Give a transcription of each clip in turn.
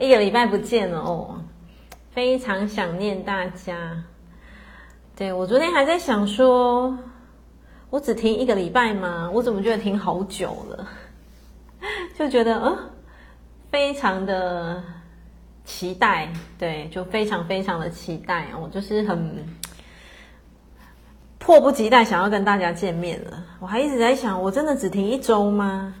一个礼拜不见了哦，非常想念大家。对，我昨天还在想说，我只停一个礼拜吗？我怎么觉得停好久了？就觉得呃，非常的期待，对，就非常非常的期待，我就是很迫不及待想要跟大家见面了。我还一直在想，我真的只停一周吗？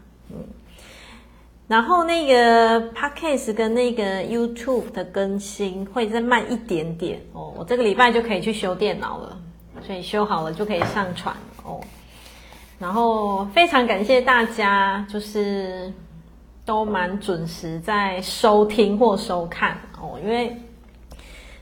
然后那个 Podcast 跟那个 YouTube 的更新会再慢一点点哦，我这个礼拜就可以去修电脑了，所以修好了就可以上传哦。然后非常感谢大家，就是都蛮准时在收听或收看哦，因为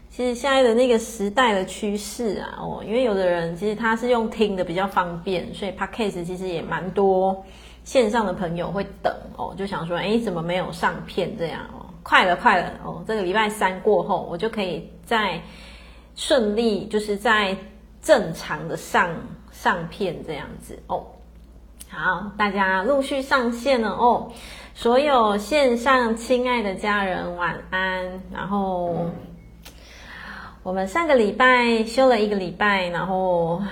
其实现在的那个时代的趋势啊哦，因为有的人其实他是用听的比较方便，所以 Podcast 其实也蛮多。线上的朋友会等哦，就想说，哎，怎么没有上片这样哦？快了，快了哦！这个礼拜三过后，我就可以再顺利，就是在正常的上上片这样子哦。好，大家陆续上线了哦。所有线上亲爱的家人晚安。然后我们上个礼拜休了一个礼拜，然后。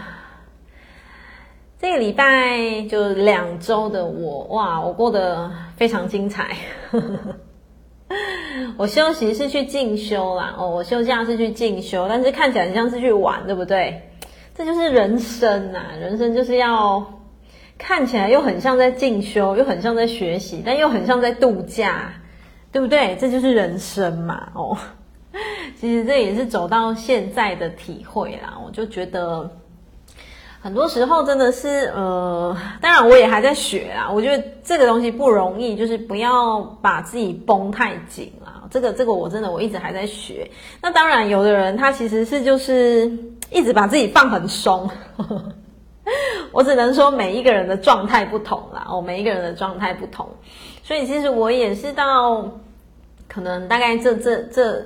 这个礼拜就两周的我哇，我过得非常精彩。我休息是去进修啦，哦，我休假是去进修，但是看起来很像是去玩，对不对？这就是人生呐，人生就是要看起来又很像在进修，又很像在学习，但又很像在度假，对不对？这就是人生嘛，哦。其实这也是走到现在的体会啦，我就觉得。很多时候真的是，呃，当然我也还在学啊。我觉得这个东西不容易，就是不要把自己绷太紧啊。这个这个我真的我一直还在学。那当然，有的人他其实是就是一直把自己放很松。我只能说每一个人的状态不同啦，哦，每一个人的状态不同。所以其实我也是到可能大概这这这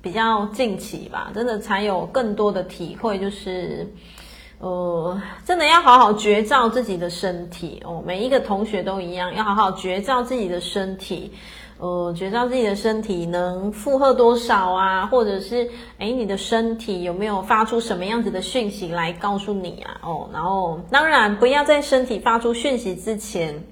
比较近期吧，真的才有更多的体会，就是。呃，真的要好好觉照自己的身体哦。每一个同学都一样，要好好觉照自己的身体。呃，觉照自己的身体能负荷多少啊？或者是，诶，你的身体有没有发出什么样子的讯息来告诉你啊？哦，然后当然不要在身体发出讯息之前，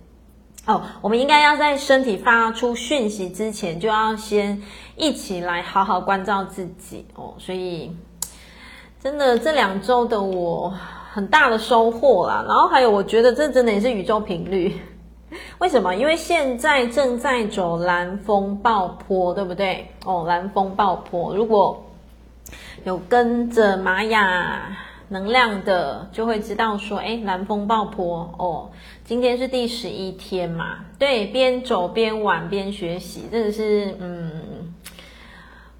哦，我们应该要在身体发出讯息之前，就要先一起来好好关照自己哦。所以。真的，这两周的我很大的收获啦。然后还有，我觉得这真的也是宇宙频率。为什么？因为现在正在走蓝风暴坡，对不对？哦，蓝风暴坡，如果有跟着玛雅能量的，就会知道说，哎，蓝风暴坡哦，今天是第十一天嘛。对，边走边玩边学习，真的是嗯。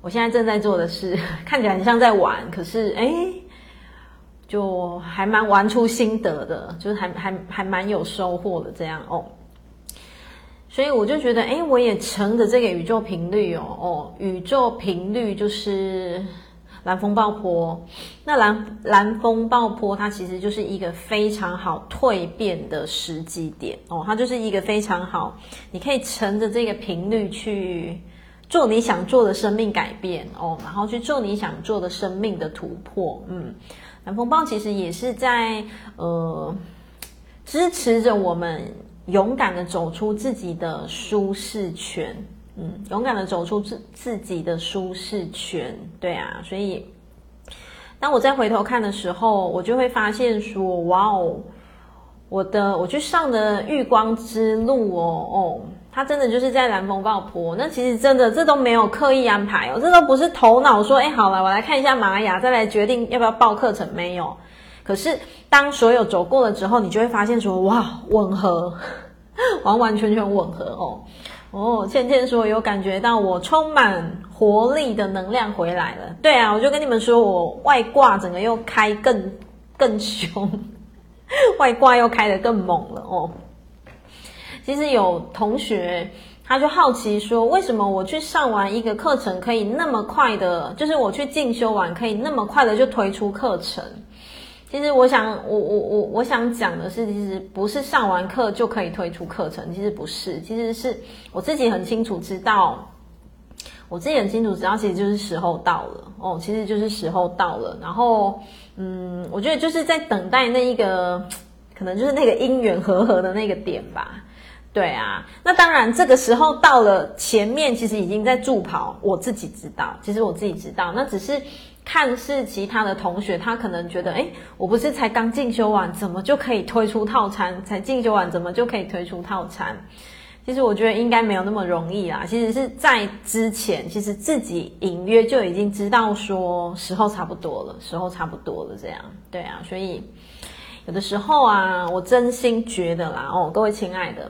我现在正在做的事，看起来很像在玩，可是哎，就还蛮玩出心得的，就是还还还蛮有收获的这样哦。所以我就觉得，哎，我也乘着这个宇宙频率哦哦，宇宙频率就是蓝风暴波。那蓝蓝风暴波，它其实就是一个非常好蜕变的时机点哦，它就是一个非常好，你可以乘着这个频率去。做你想做的生命改变哦，然后去做你想做的生命的突破。嗯，蓝风暴其实也是在呃支持着我们勇敢的走出自己的舒适圈。嗯，勇敢的走出自自己的舒适圈。对啊，所以当我再回头看的时候，我就会发现说，哇哦，我的我去上的月光之路哦哦。他真的就是在蓝风暴坡，那其实真的这都没有刻意安排哦，这都不是头脑说，哎，好了，我来看一下玛雅，再来决定要不要报课程，没有。可是当所有走过了之后，你就会发现说，哇，吻合，完完全全吻合哦。哦，倩倩说有感觉到我充满活力的能量回来了。对啊，我就跟你们说，我外挂整个又开更更凶，外挂又开得更猛了哦。其实有同学，他就好奇说，为什么我去上完一个课程可以那么快的，就是我去进修完可以那么快的就推出课程？其实我想，我我我我想讲的是，其实不是上完课就可以推出课程，其实不是，其实是我自己很清楚知道，我自己很清楚知道，其实就是时候到了哦，其实就是时候到了。然后，嗯，我觉得就是在等待那一个，可能就是那个因缘和合的那个点吧。对啊，那当然这个时候到了，前面其实已经在助跑，我自己知道，其实我自己知道，那只是。看似其他的同学，他可能觉得，诶，我不是才刚进修完，怎么就可以推出套餐？才进修完，怎么就可以推出套餐？其实我觉得应该没有那么容易啦。其实是在之前，其实自己隐约就已经知道说时候差不多了，时候差不多了，这样。对啊，所以有的时候啊，我真心觉得啦，哦，各位亲爱的。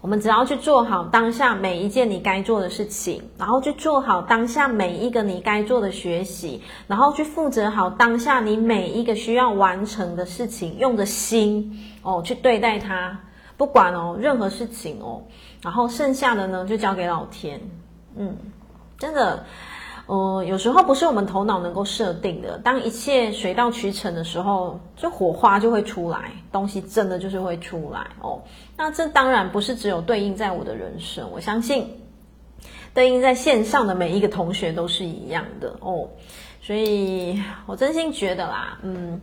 我们只要去做好当下每一件你该做的事情，然后去做好当下每一个你该做的学习，然后去负责好当下你每一个需要完成的事情，用的心哦去对待它，不管哦任何事情哦，然后剩下的呢就交给老天，嗯，真的。呃，有时候不是我们头脑能够设定的。当一切水到渠成的时候，就火花就会出来，东西真的就是会出来哦。那这当然不是只有对应在我的人生，我相信对应在线上的每一个同学都是一样的哦。所以我真心觉得啦，嗯。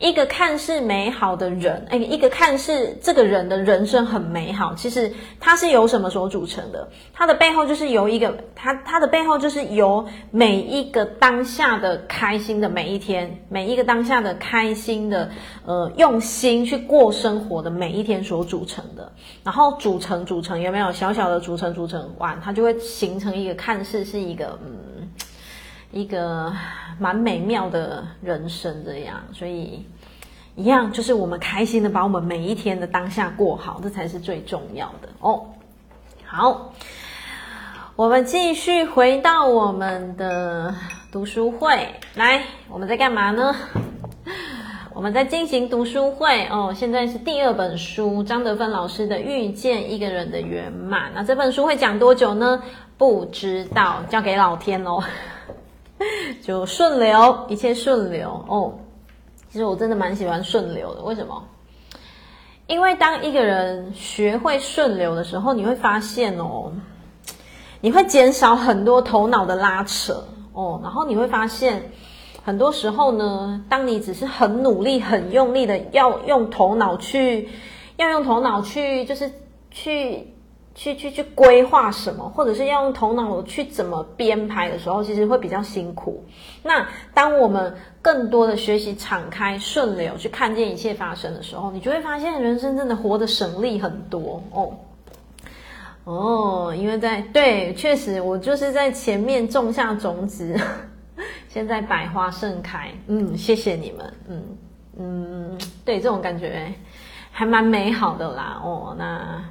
一个看似美好的人，哎，一个看似这个人的人生很美好，其实他是由什么所组成的？他的背后就是由一个他他的背后就是由每一个当下的开心的每一天，每一个当下的开心的呃用心去过生活的每一天所组成的。然后组成组成有没有小小的组成组成完，它就会形成一个看似是一个嗯。一个蛮美妙的人生，这样，所以一样就是我们开心的把我们每一天的当下过好，这才是最重要的哦。好，我们继续回到我们的读书会，来，我们在干嘛呢？我们在进行读书会哦。现在是第二本书，张德芬老师的《遇见一个人的圆满》。那这本书会讲多久呢？不知道，交给老天喽。就顺流，一切顺流哦。其实我真的蛮喜欢顺流的，为什么？因为当一个人学会顺流的时候，你会发现哦，你会减少很多头脑的拉扯哦。然后你会发现，很多时候呢，当你只是很努力、很用力的要用头脑去，要用头脑去，就是去。去去去规划什么，或者是要用头脑去怎么编排的时候，其实会比较辛苦。那当我们更多的学习敞开、顺流去看见一切发生的时候，你就会发现人生真的活得省力很多哦。哦，因为在对，确实我就是在前面种下种子，现在百花盛开。嗯，谢谢你们。嗯嗯，对，这种感觉还蛮美好的啦。哦，那。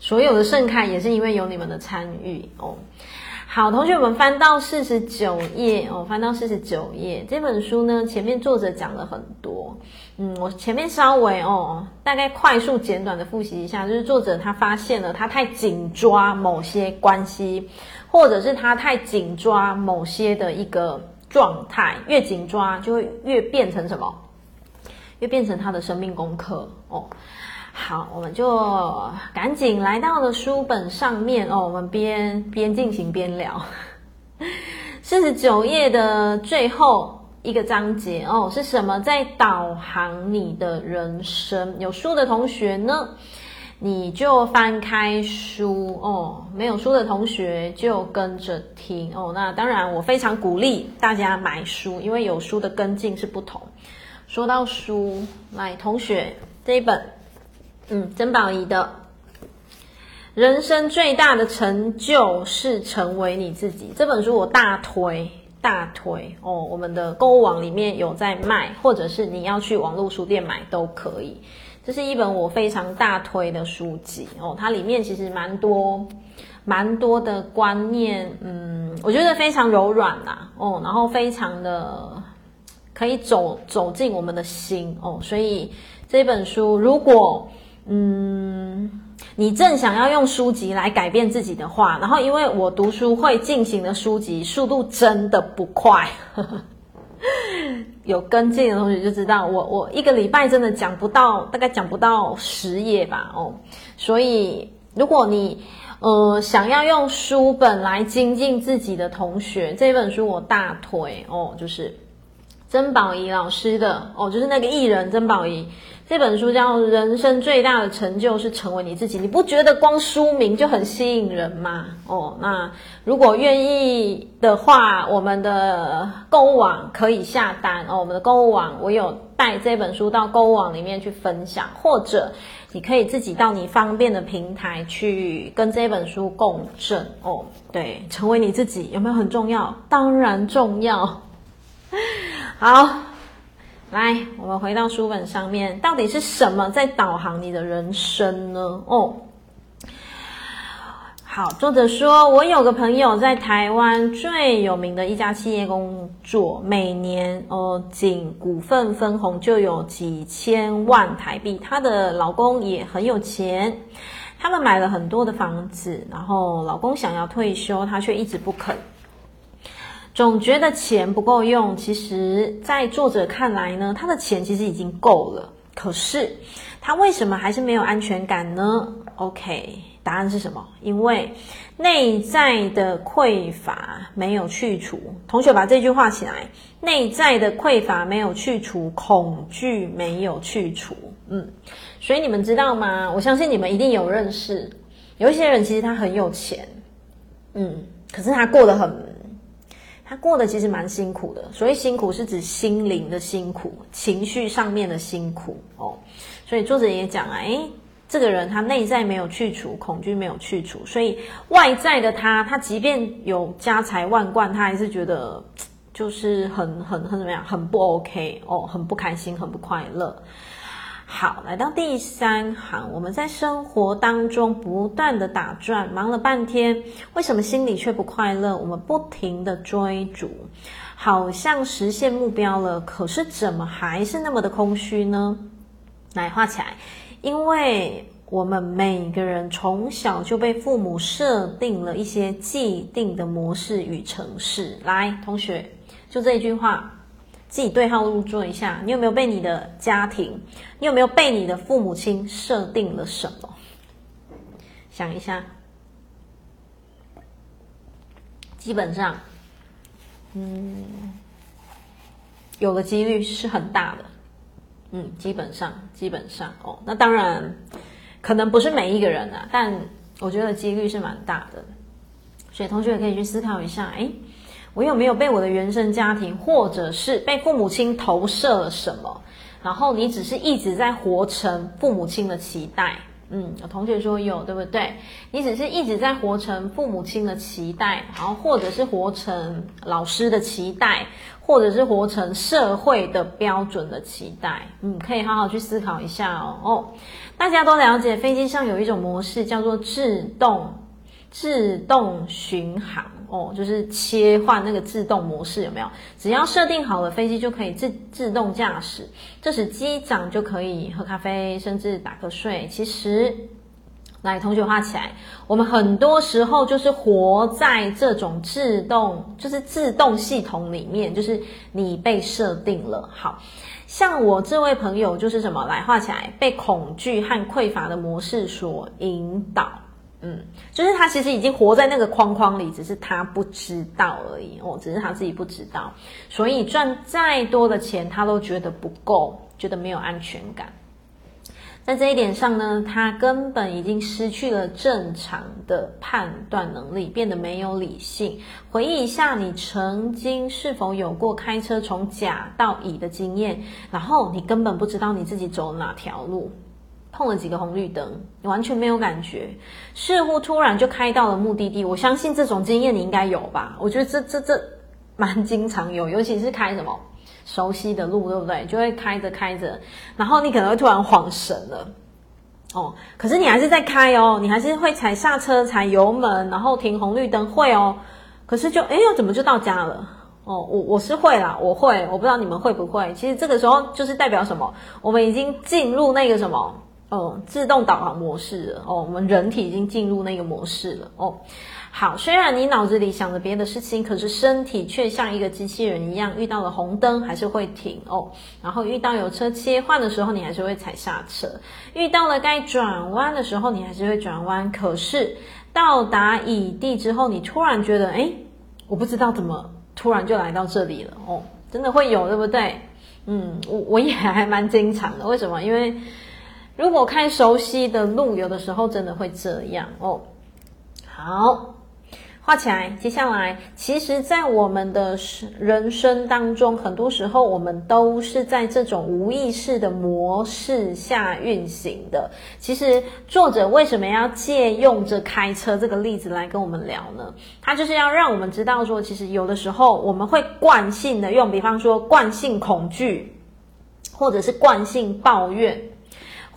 所有的盛开也是因为有你们的参与哦。好，同学们翻到四十九页哦，翻到四十九页。这本书呢，前面作者讲了很多，嗯，我前面稍微哦，大概快速简短的复习一下，就是作者他发现了他太紧抓某些关系，或者是他太紧抓某些的一个状态，越紧抓就会越变成什么？越变成他的生命功课哦。好，我们就赶紧来到了书本上面哦。我们边边进行边聊。四十九页的最后一个章节哦，是什么在导航你的人生？有书的同学呢，你就翻开书哦；没有书的同学就跟着听哦。那当然，我非常鼓励大家买书，因为有书的跟进是不同。说到书，来，同学这一本。嗯，曾宝仪的人生最大的成就是成为你自己。这本书我大推大推哦，我们的购物网里面有在卖，或者是你要去网络书店买都可以。这是一本我非常大推的书籍哦，它里面其实蛮多蛮多的观念，嗯，我觉得非常柔软呐哦，然后非常的可以走走进我们的心哦，所以这本书如果。嗯，你正想要用书籍来改变自己的话，然后因为我读书会进行的书籍速度真的不快，有跟进的同学就知道，我我一个礼拜真的讲不到，大概讲不到十页吧，哦，所以如果你呃，想要用书本来精进自己的同学，这本书我大推哦，就是曾宝仪老师的哦，就是那个艺人曾宝仪。这本书叫《人生最大的成就是成为你自己》，你不觉得光书名就很吸引人吗？哦，那如果愿意的话，我们的购物网可以下单哦。我们的购物网我有带这本书到购物网里面去分享，或者你可以自己到你方便的平台去跟这本书共振哦。对，成为你自己有没有很重要？当然重要。好。来，我们回到书本上面，到底是什么在导航你的人生呢？哦，好，作者说，我有个朋友在台湾最有名的一家企业工作，每年哦，仅股份分红就有几千万台币。她的老公也很有钱，他们买了很多的房子，然后老公想要退休，他却一直不肯。总觉得钱不够用，其实，在作者看来呢，他的钱其实已经够了。可是，他为什么还是没有安全感呢？OK，答案是什么？因为内在的匮乏没有去除。同学把这句话起来：内在的匮乏没有去除，恐惧没有去除。嗯，所以你们知道吗？我相信你们一定有认识，有一些人其实他很有钱，嗯，可是他过得很。他过得其实蛮辛苦的，所以辛苦是指心灵的辛苦，情绪上面的辛苦哦。所以作者也讲啊，诶，这个人他内在没有去除，恐惧没有去除，所以外在的他，他即便有家财万贯，他还是觉得就是很很很怎么样，很不 OK 哦，很不开心，很不快乐。好，来到第三行，我们在生活当中不断的打转，忙了半天，为什么心里却不快乐？我们不停的追逐，好像实现目标了，可是怎么还是那么的空虚呢？来画起来，因为我们每个人从小就被父母设定了一些既定的模式与程式。来，同学，就这一句话。自己对号入座一下，你有没有被你的家庭，你有没有被你的父母亲设定了什么？想一下，基本上，嗯，有的几率是很大的，嗯，基本上，基本上哦，那当然可能不是每一个人啊，但我觉得几率是蛮大的，所以同学也可以去思考一下，诶。我有没有被我的原生家庭，或者是被父母亲投射了什么？然后你只是一直在活成父母亲的期待。嗯，有同学说有，对不对？你只是一直在活成父母亲的期待，然后或者是活成老师的期待，或者是活成社会的标准的期待。嗯，可以好好去思考一下哦。哦，大家都了解，飞机上有一种模式叫做自动自动巡航。哦，就是切换那个自动模式，有没有？只要设定好了，飞机就可以自自动驾驶。这时机长就可以喝咖啡，甚至打瞌睡。其实，来同学画起来，我们很多时候就是活在这种自动，就是自动系统里面，就是你被设定了。好，像我这位朋友就是什么？来画起来，被恐惧和匮乏的模式所引导。嗯，就是他其实已经活在那个框框里，只是他不知道而已哦，只是他自己不知道，所以赚再多的钱，他都觉得不够，觉得没有安全感。在这一点上呢，他根本已经失去了正常的判断能力，变得没有理性。回忆一下，你曾经是否有过开车从甲到乙的经验？然后你根本不知道你自己走哪条路。碰了几个红绿灯，你完全没有感觉，似乎突然就开到了目的地。我相信这种经验你应该有吧？我觉得这这这蛮经常有，尤其是开什么熟悉的路，对不对？就会开着开着，然后你可能会突然恍神了，哦，可是你还是在开哦，你还是会踩刹车、踩油门，然后停红绿灯会哦，可是就哎呦，怎么就到家了？哦，我我是会啦，我会，我不知道你们会不会。其实这个时候就是代表什么？我们已经进入那个什么？哦，自动导航模式了哦，我们人体已经进入那个模式了哦。好，虽然你脑子里想着别的事情，可是身体却像一个机器人一样，遇到了红灯还是会停哦。然后遇到有车切换的时候，你还是会踩刹车；遇到了该转弯的时候，你还是会转弯。可是。到达乙地之后，你突然觉得，哎，我不知道怎么突然就来到这里了哦，真的会有，对不对？嗯，我我也还蛮经常的。为什么？因为如果开熟悉的路，有的时候真的会这样哦。好。画起来。接下来，其实，在我们的人生当中，很多时候我们都是在这种无意识的模式下运行的。其实，作者为什么要借用着开车这个例子来跟我们聊呢？他就是要让我们知道说，其实有的时候我们会惯性的用，比方说惯性恐惧，或者是惯性抱怨，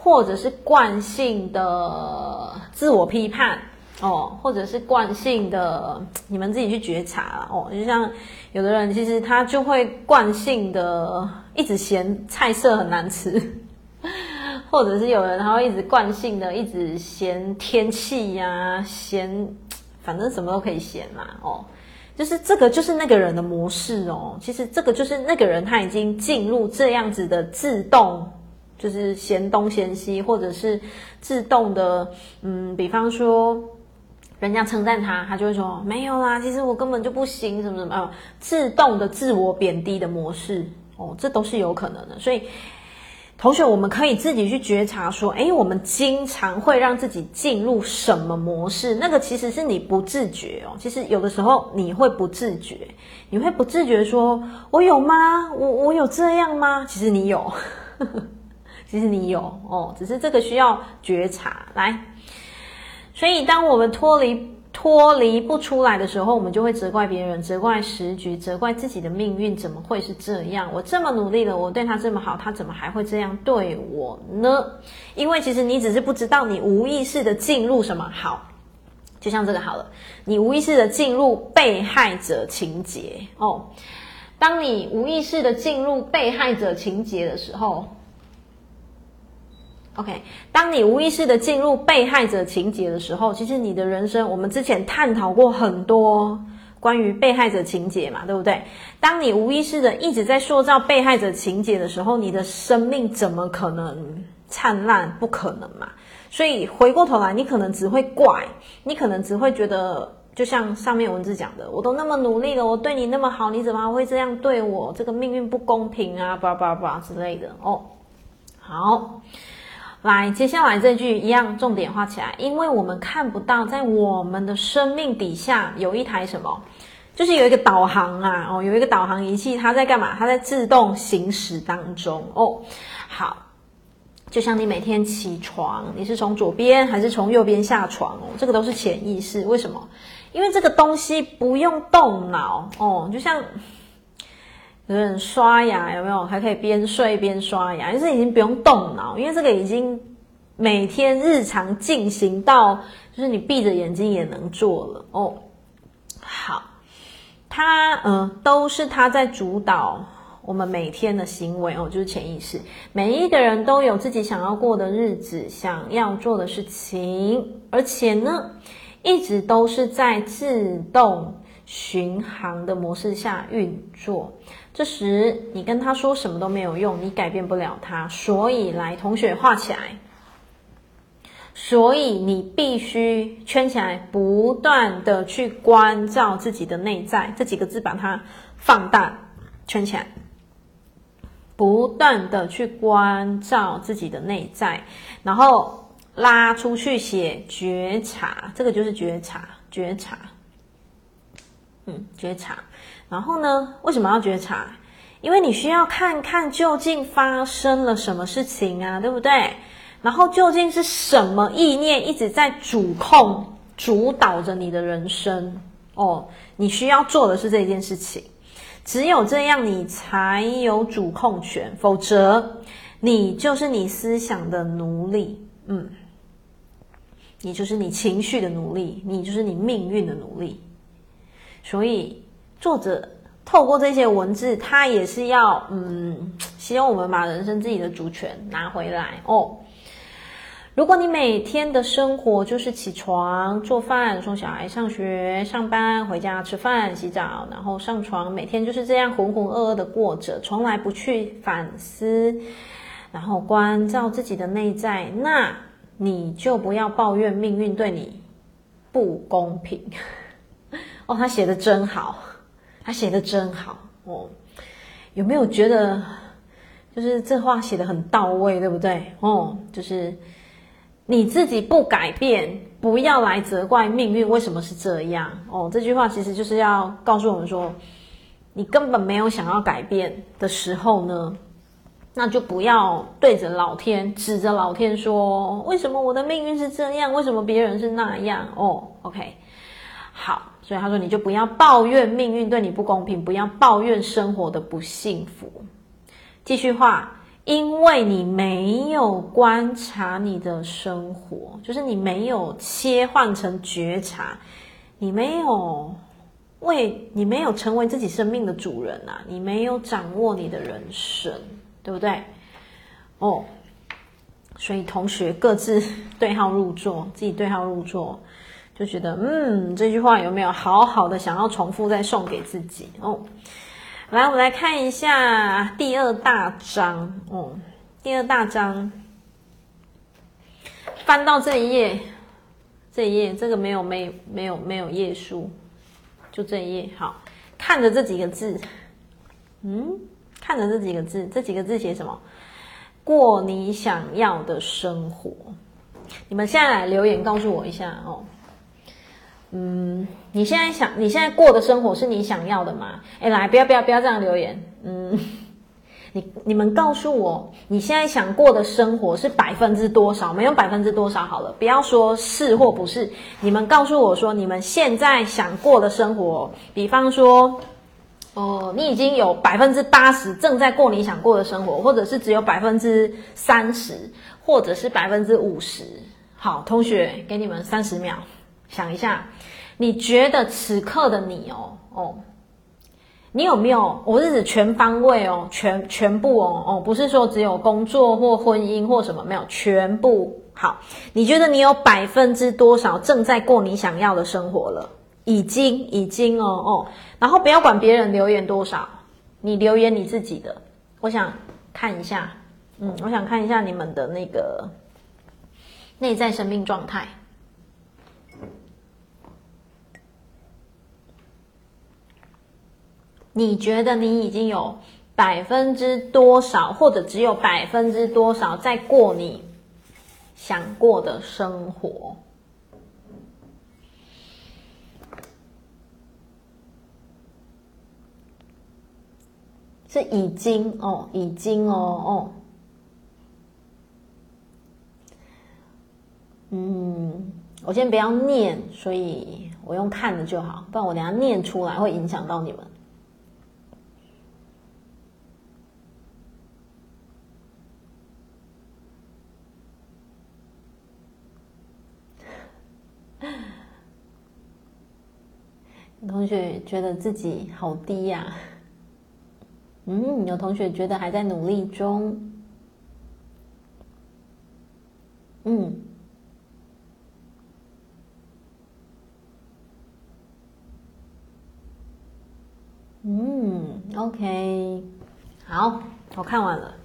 或者是惯性的自我批判。哦，或者是惯性的，你们自己去觉察。哦，就像有的人，其实他就会惯性的一直嫌菜色很难吃，或者是有人他会一直惯性的一直嫌天气呀、嫌反正什么都可以嫌嘛。哦，就是这个就是那个人的模式哦。其实这个就是那个人他已经进入这样子的自动，就是嫌东嫌西，或者是自动的，嗯，比方说。人家称赞他，他就会说没有啦，其实我根本就不行，什么什么，自动的自我贬低的模式哦，这都是有可能的。所以，同学，我们可以自己去觉察说，诶，我们经常会让自己进入什么模式？那个其实是你不自觉哦。其实有的时候你会不自觉，你会不自觉说，我有吗？我我有这样吗？其实你有，其实你有哦，只是这个需要觉察来。所以，当我们脱离脱离不出来的时候，我们就会责怪别人，责怪时局，责怪自己的命运，怎么会是这样？我这么努力了，我对他这么好，他怎么还会这样对我呢？因为其实你只是不知道，你无意识的进入什么好，就像这个好了，你无意识的进入被害者情节哦。当你无意识的进入被害者情节的时候。OK，当你无意识的进入被害者情节的时候，其实你的人生，我们之前探讨过很多关于被害者情节嘛，对不对？当你无意识的一直在塑造被害者情节的时候，你的生命怎么可能灿烂？不可能嘛！所以回过头来，你可能只会怪，你可能只会觉得，就像上面文字讲的，我都那么努力了，我对你那么好，你怎么会这样对我？这个命运不公平啊，叭叭叭之类的哦。好。来，接下来这句一样，重点画起来，因为我们看不到，在我们的生命底下有一台什么，就是有一个导航啊，哦，有一个导航仪器，它在干嘛？它在自动行驶当中哦。好，就像你每天起床，你是从左边还是从右边下床哦？这个都是潜意识，为什么？因为这个东西不用动脑哦，就像。有人刷牙有没有？还可以边睡边刷牙，就是已经不用动脑，因为这个已经每天日常进行到，就是你闭着眼睛也能做了哦。好，他嗯、呃，都是他在主导我们每天的行为哦，就是潜意识。每一个人都有自己想要过的日子，想要做的事情，而且呢，一直都是在自动巡航的模式下运作。这时你跟他说什么都没有用，你改变不了他。所以来，同学画起来。所以你必须圈起来，不断的去关照自己的内在。这几个字把它放大，圈起来。不断的去关照自己的内在，然后拉出去写觉察，这个就是觉察，觉察。嗯，觉察。然后呢，为什么要觉察？因为你需要看看究竟发生了什么事情啊，对不对？然后究竟是什么意念一直在主控、主导着你的人生？哦，你需要做的是这件事情。只有这样，你才有主控权，否则你就是你思想的奴隶。嗯，你就是你情绪的奴隶，你就是你命运的奴隶。所以。作者透过这些文字，他也是要嗯，希望我们把人生自己的主权拿回来哦。如果你每天的生活就是起床、做饭、送小孩上学、上班、回家吃饭、洗澡，然后上床，每天就是这样浑浑噩噩的过着，从来不去反思，然后关照自己的内在，那你就不要抱怨命运对你不公平。哦，他写的真好，他写的真好哦。有没有觉得，就是这话写的很到位，对不对？哦，就是你自己不改变，不要来责怪命运为什么是这样。哦，这句话其实就是要告诉我们说，你根本没有想要改变的时候呢，那就不要对着老天指着老天说，为什么我的命运是这样？为什么别人是那样？哦，OK，好。所以他说，你就不要抱怨命运对你不公平，不要抱怨生活的不幸福。继续画，因为你没有观察你的生活，就是你没有切换成觉察，你没有为，你没有成为自己生命的主人啊，你没有掌握你的人生，对不对？哦，所以同学各自 对号入座，自己对号入座。就觉得，嗯，这句话有没有好好的想要重复再送给自己哦？来，我们来看一下第二大章哦。第二大章，翻到这一页，这一页这个没有没没有没有页数，就这一页。好，看着这几个字，嗯，看着这几个字，这几个字写什么？过你想要的生活。你们现在来留言告诉我一下哦。嗯，你现在想，你现在过的生活是你想要的吗？哎，来，不要不要不要这样留言。嗯，你你们告诉我，你现在想过的生活是百分之多少？没有百分之多少好了，不要说是或不是。你们告诉我说，你们现在想过的生活，比方说，哦、你已经有百分之八十正在过你想过的生活，或者是只有百分之三十，或者是百分之五十。好，同学，给你们三十秒。想一下，你觉得此刻的你哦哦，你有没有？我是指全方位哦，全全部哦哦，不是说只有工作或婚姻或什么，没有全部。好，你觉得你有百分之多少正在过你想要的生活了？已经已经哦哦，然后不要管别人留言多少，你留言你自己的。我想看一下，嗯，我想看一下你们的那个内在生命状态。你觉得你已经有百分之多少，或者只有百分之多少在过你想过的生活？是已经哦，已经哦哦。嗯，我先不要念，所以我用看的就好，不然我等下念出来会影响到你们。同学觉得自己好低呀、嗯，有同学觉得还在努力中，嗯，嗯，OK，好，我看完了，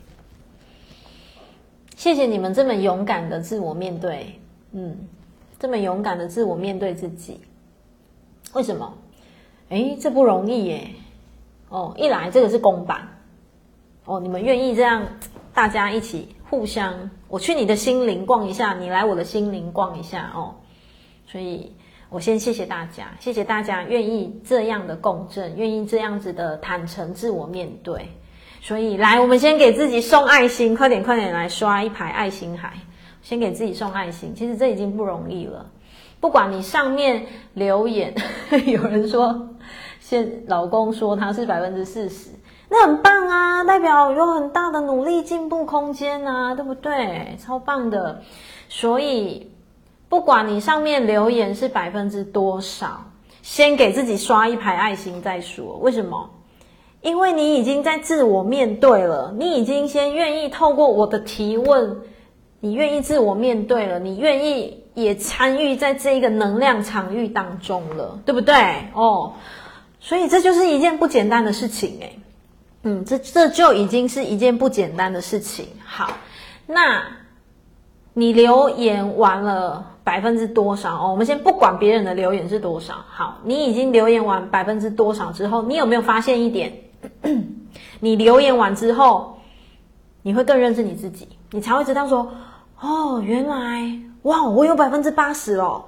谢谢你们这么勇敢的自我面对，嗯，这么勇敢的自我面对自己，为什么？哎，这不容易耶！哦，一来这个是公版，哦，你们愿意这样，大家一起互相，我去你的心灵逛一下，你来我的心灵逛一下哦。所以我先谢谢大家，谢谢大家愿意这样的共振，愿意这样子的坦诚自我面对。所以来，我们先给自己送爱心，快点快点来刷一排爱心海，先给自己送爱心。其实这已经不容易了，不管你上面留言，有人说。现老公说他是百分之四十，那很棒啊，代表有很大的努力进步空间啊，对不对？超棒的。所以不管你上面留言是百分之多少，先给自己刷一排爱心再说。为什么？因为你已经在自我面对了，你已经先愿意透过我的提问，你愿意自我面对了，你愿意也参与在这一个能量场域当中了，对不对？哦。所以这就是一件不简单的事情诶，嗯，这这就已经是一件不简单的事情。好，那你留言完了，百分之多少哦？我们先不管别人的留言是多少，好，你已经留言完百分之多少之后，你有没有发现一点？你留言完之后，你会更认识你自己，你才会知道说，哦，原来哇，我有百分之八十哦，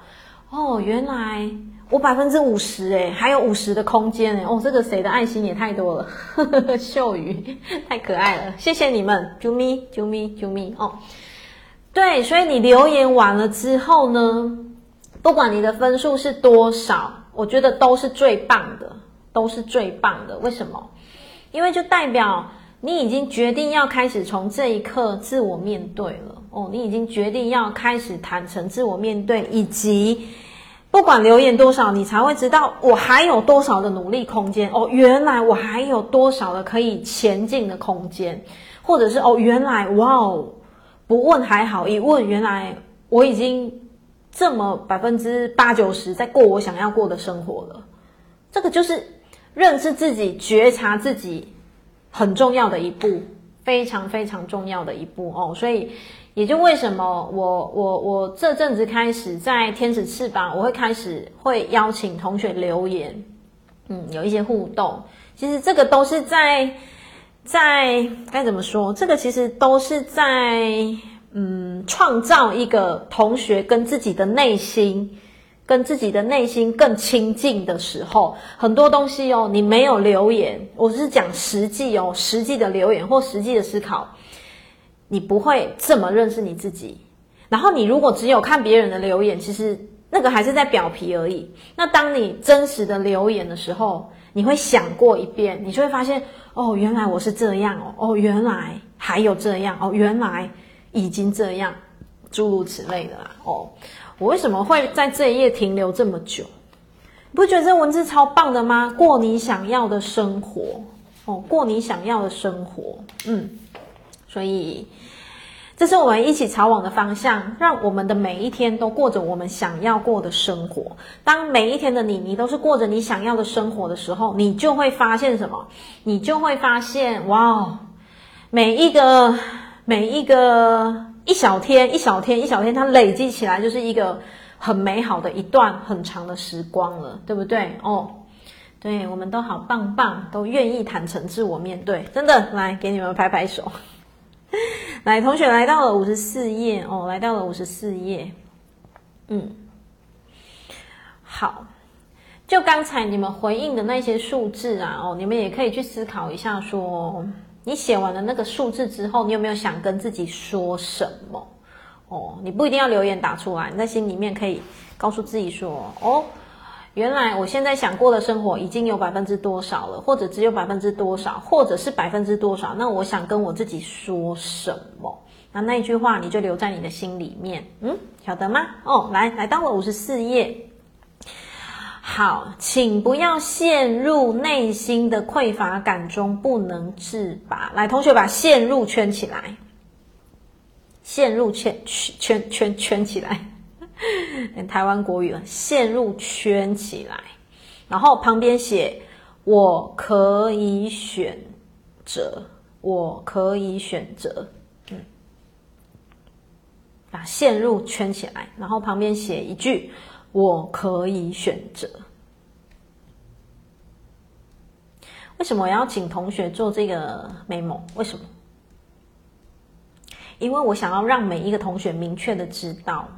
哦，原来我百分之五十诶，还有五十的空间诶，哦，这个谁的爱心也太多了，秀宇太可爱了，谢谢你们，啾咪啾咪啾咪哦。对，所以你留言完了之后呢，不管你的分数是多少，我觉得都是最棒的，都是最棒的。为什么？因为就代表你已经决定要开始从这一刻自我面对了哦，你已经决定要开始坦诚自我面对，以及不管留言多少，你才会知道我还有多少的努力空间哦。原来我还有多少的可以前进的空间，或者是哦，原来哇哦。不问还好，一问原来我已经这么百分之八九十在过我想要过的生活了。这个就是认识自己、觉察自己很重要的一步，非常非常重要的一步哦。所以也就为什么我我我这阵子开始在天使翅膀，我会开始会邀请同学留言，嗯，有一些互动。其实这个都是在。在该怎么说？这个其实都是在嗯，创造一个同学跟自己的内心，跟自己的内心更亲近的时候，很多东西哦，你没有留言，我是讲实际哦，实际的留言或实际的思考，你不会这么认识你自己。然后你如果只有看别人的留言，其实那个还是在表皮而已。那当你真实的留言的时候，你会想过一遍，你就会发现。哦，原来我是这样哦！哦，原来还有这样哦！原来已经这样，诸如此类的啦。哦，我为什么会在这一页停留这么久？你不觉得这文字超棒的吗？过你想要的生活哦，过你想要的生活。嗯，所以。这是我们一起朝往的方向，让我们的每一天都过着我们想要过的生活。当每一天的你，你都是过着你想要的生活的时候，你就会发现什么？你就会发现，哇哦，每一个每一个一小天，一小天，一小天，它累积起来就是一个很美好的一段很长的时光了，对不对？哦，对，我们都好棒棒，都愿意坦诚自我面对，真的，来给你们拍拍手。来，同学来到了五十四页哦，来到了五十四页。嗯，好，就刚才你们回应的那些数字啊，哦，你们也可以去思考一下说，你写完了那个数字之后，你有没有想跟自己说什么？哦，你不一定要留言打出来，你在心里面可以告诉自己说，哦。原来我现在想过的生活已经有百分之多少了，或者只有百分之多少，或者是百分之多少？那我想跟我自己说什么？那那一句话你就留在你的心里面，嗯，晓得吗？哦，来，来到了五十四页。好，请不要陷入内心的匮乏感中不能自拔。来，同学把“陷入”圈起来，“陷入”圈圈圈圈圈起来。台湾国语，陷入圈起来，然后旁边写“我可以选择”，我可以选择，嗯，把陷入圈起来，然后旁边写一句“我可以选择”。为什么我要请同学做这个 memo？为什么？因为我想要让每一个同学明确的知道。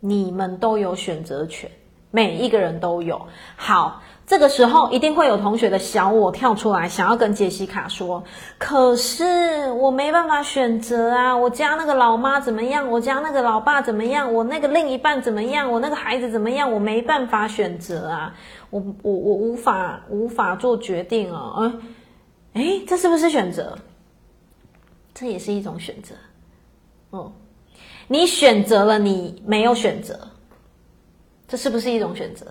你们都有选择权，每一个人都有。好，这个时候一定会有同学的小我跳出来，想要跟杰西卡说：“可是我没办法选择啊！我家那个老妈怎么样？我家那个老爸怎么样？我那个另一半怎么样？我那个孩子怎么样？我没办法选择啊！我我我无法无法做决定啊！嗯，诶，这是不是选择？这也是一种选择，嗯。”你选择了，你没有选择，这是不是一种选择？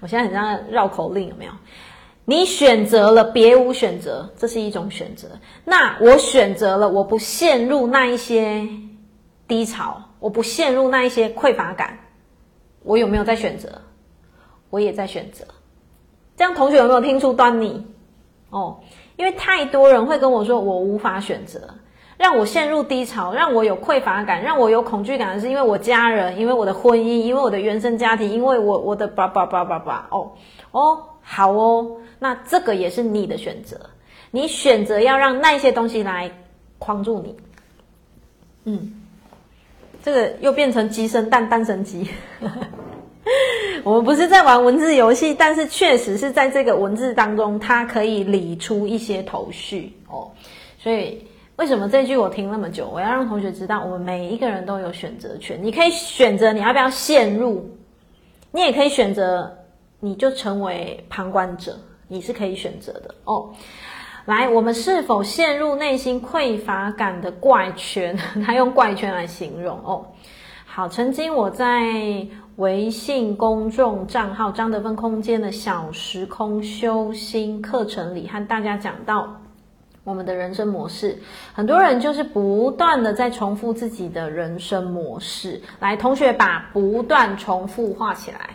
我现在很像绕口令，有没有？你选择了，别无选择，这是一种选择。那我选择了，我不陷入那一些低潮，我不陷入那一些匮乏感，我有没有在选择？我也在选择。这样同学有没有听出端倪？哦，因为太多人会跟我说，我无法选择。让我陷入低潮，让我有匮乏感，让我有恐惧感的是因为我家人，因为我的婚姻，因为我的原生家庭，因为我我的叭叭叭叭叭哦哦，好哦，那这个也是你的选择，你选择要让那些东西来框住你，嗯，这个又变成鸡生蛋，蛋生鸡。我们不是在玩文字游戏，但是确实是在这个文字当中，它可以理出一些头绪哦。所以为什么这句我听那么久？我要让同学知道，我们每一个人都有选择权。你可以选择你要不要陷入，你也可以选择你就成为旁观者，你是可以选择的哦。来，我们是否陷入内心匮乏感的怪圈？他用怪圈来形容哦。好，曾经我在微信公众账号张德芬空间的小时空修心课程里，和大家讲到我们的人生模式。很多人就是不断的在重复自己的人生模式。来，同学把不断重复画起来，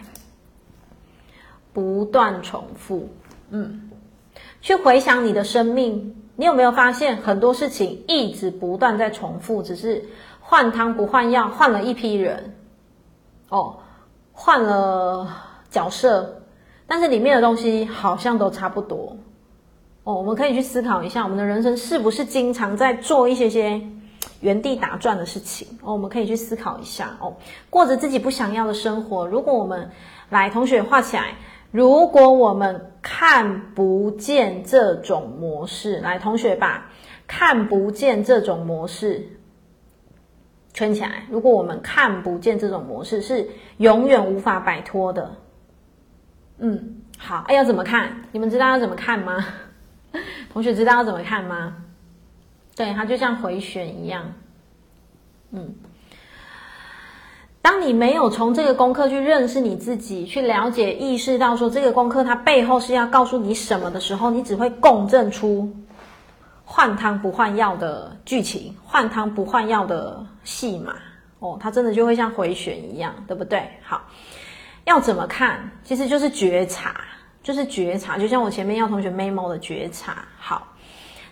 不断重复，嗯，去回想你的生命，你有没有发现很多事情一直不断在重复，只是。换汤不换药，换了一批人，哦，换了角色，但是里面的东西好像都差不多，哦，我们可以去思考一下，我们的人生是不是经常在做一些些原地打转的事情？哦，我们可以去思考一下，哦，过着自己不想要的生活。如果我们来，同学画起来，如果我们看不见这种模式，来，同学把看不见这种模式。圈起来。如果我们看不见这种模式，是永远无法摆脱的。嗯，好，哎，要怎么看？你们知道要怎么看吗？同学知道要怎么看吗？对，它就像回旋一样。嗯，当你没有从这个功课去认识你自己，去了解、意识到说这个功课它背后是要告诉你什么的时候，你只会共振出。换汤不换药的剧情，换汤不换药的戏码哦，它真的就会像回旋一样，对不对？好，要怎么看？其实就是觉察，就是觉察，就像我前面要同学 memo 的觉察。好，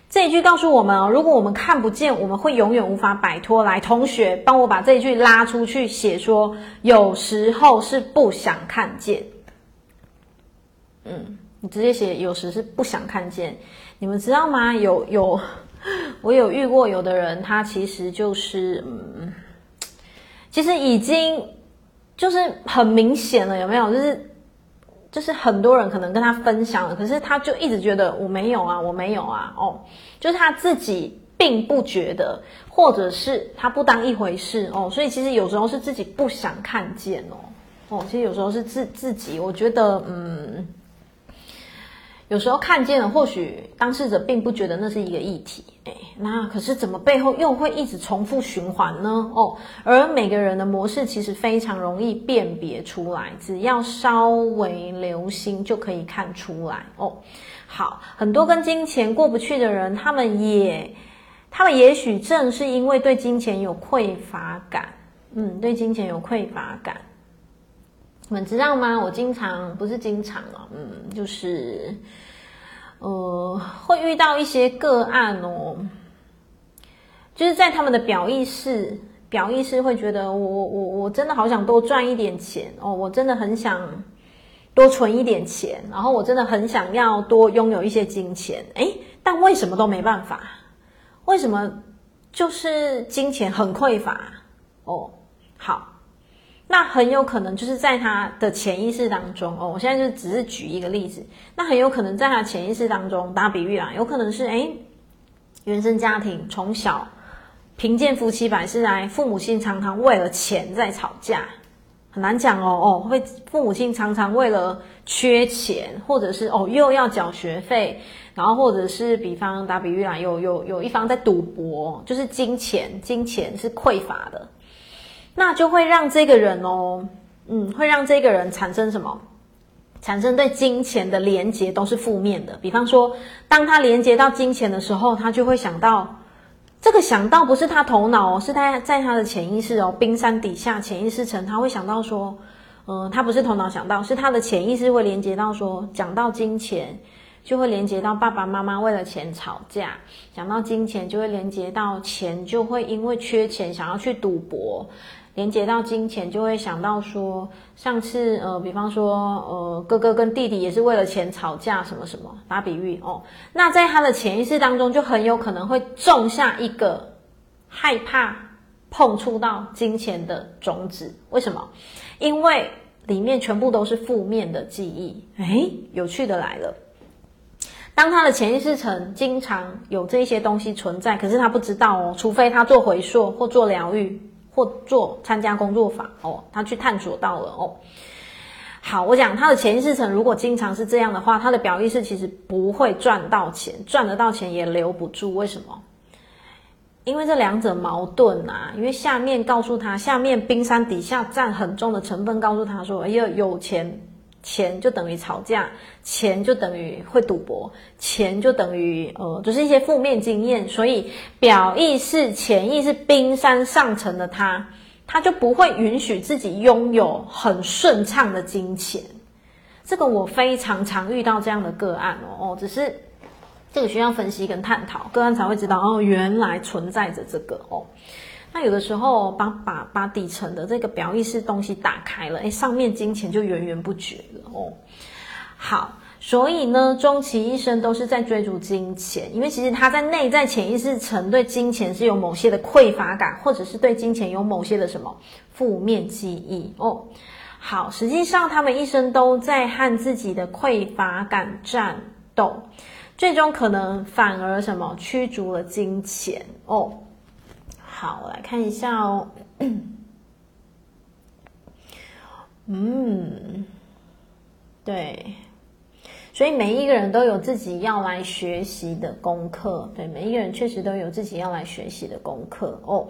这一句告诉我们哦，如果我们看不见，我们会永远无法摆脱。来，同学帮我把这一句拉出去写说，有时候是不想看见。嗯，你直接写，有时是不想看见。你们知道吗？有有，我有遇过有的人，他其实就是，嗯，其实已经就是很明显了，有没有？就是就是很多人可能跟他分享了，可是他就一直觉得我没有啊，我没有啊，哦，就是他自己并不觉得，或者是他不当一回事哦，所以其实有时候是自己不想看见哦，哦，其实有时候是自自己，我觉得，嗯。有时候看见了，或许当事者并不觉得那是一个议题，哎，那可是怎么背后又会一直重复循环呢？哦，而每个人的模式其实非常容易辨别出来，只要稍微留心就可以看出来。哦，好，很多跟金钱过不去的人，他们也，他们也许正是因为对金钱有匮乏感，嗯，对金钱有匮乏感。你们知道吗？我经常不是经常哦，嗯，就是，呃，会遇到一些个案哦，就是在他们的表意识，表意识会觉得我我我真的好想多赚一点钱哦，我真的很想多存一点钱，然后我真的很想要多拥有一些金钱，诶，但为什么都没办法？为什么就是金钱很匮乏？哦，好。那很有可能就是在他的潜意识当中哦，我现在就只是举一个例子，那很有可能在他潜意识当中，打比喻啦，有可能是诶，原生家庭从小贫贱夫妻百事哀，父母亲常常为了钱在吵架，很难讲哦哦，会父母亲常常为了缺钱，或者是哦又要缴学费，然后或者是比方打比喻啦，有有有一方在赌博，就是金钱金钱是匮乏的。那就会让这个人哦，嗯，会让这个人产生什么？产生对金钱的连结都是负面的。比方说，当他连接到金钱的时候，他就会想到，这个想到不是他头脑哦，是他在他的潜意识哦，冰山底下潜意识层，他会想到说，嗯、他不是头脑想到，是他的潜意识会连接到说，讲到金钱，就会连接到爸爸妈妈为了钱吵架；讲到金钱，就会连接到钱，就会因为缺钱想要去赌博。连接到金钱，就会想到说，上次呃，比方说呃，哥哥跟弟弟也是为了钱吵架，什么什么，打比喻哦。那在他的潜意识当中，就很有可能会种下一个害怕碰触到金钱的种子。为什么？因为里面全部都是负面的记忆。诶，有趣的来了，当他的潜意识层经常有这些东西存在，可是他不知道哦，除非他做回溯或做疗愈。或做参加工作坊哦，他去探索到了哦。好，我讲他的潜意识层如果经常是这样的话，他的表意识其实不会赚到钱，赚得到钱也留不住。为什么？因为这两者矛盾啊。因为下面告诉他，下面冰山底下占很重的成分告诉他说：“哎呀，有钱。”钱就等于吵架，钱就等于会赌博，钱就等于呃，就是一些负面经验。所以表意识、潜意识冰山上层的他，他就不会允许自己拥有很顺畅的金钱。这个我非常常遇到这样的个案哦，哦，只是这个需要分析跟探讨，个案才会知道哦，原来存在着这个哦。那有的时候把把把底层的这个表意识东西打开了，诶，上面金钱就源源不绝了哦。好，所以呢，终其一生都是在追逐金钱，因为其实他在内在潜意识层对金钱是有某些的匮乏感，或者是对金钱有某些的什么负面记忆哦。好，实际上他们一生都在和自己的匮乏感战斗，最终可能反而什么驱逐了金钱哦。好，我来看一下哦。嗯，对，所以每一个人都有自己要来学习的功课。对，每一个人确实都有自己要来学习的功课哦。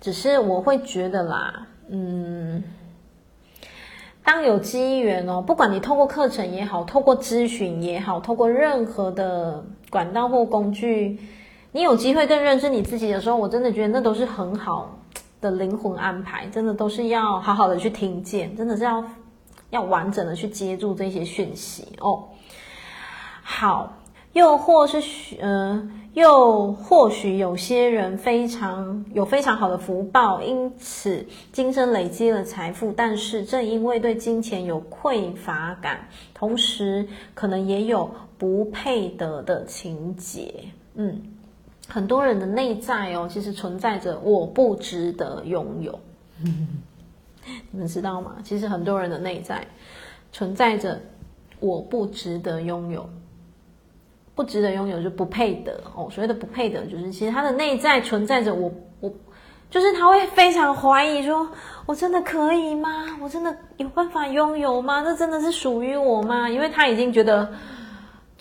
只是我会觉得啦，嗯，当有机缘哦，不管你透过课程也好，透过咨询也好，透过任何的管道或工具。你有机会更认识你自己的时候，我真的觉得那都是很好的灵魂安排，真的都是要好好的去听见，真的是要要完整的去接住这些讯息哦。好，又或是许呃，又或许有些人非常有非常好的福报，因此今生累积了财富，但是正因为对金钱有匮乏感，同时可能也有不配得的情节，嗯。很多人的内在哦，其实存在着我不值得拥有，你们知道吗？其实很多人的内在存在着我不值得拥有，不值得拥有就不配得哦。所谓的不配得，就是其实他的内在存在着我我，就是他会非常怀疑说，我真的可以吗？我真的有办法拥有吗？这真的是属于我吗？因为他已经觉得。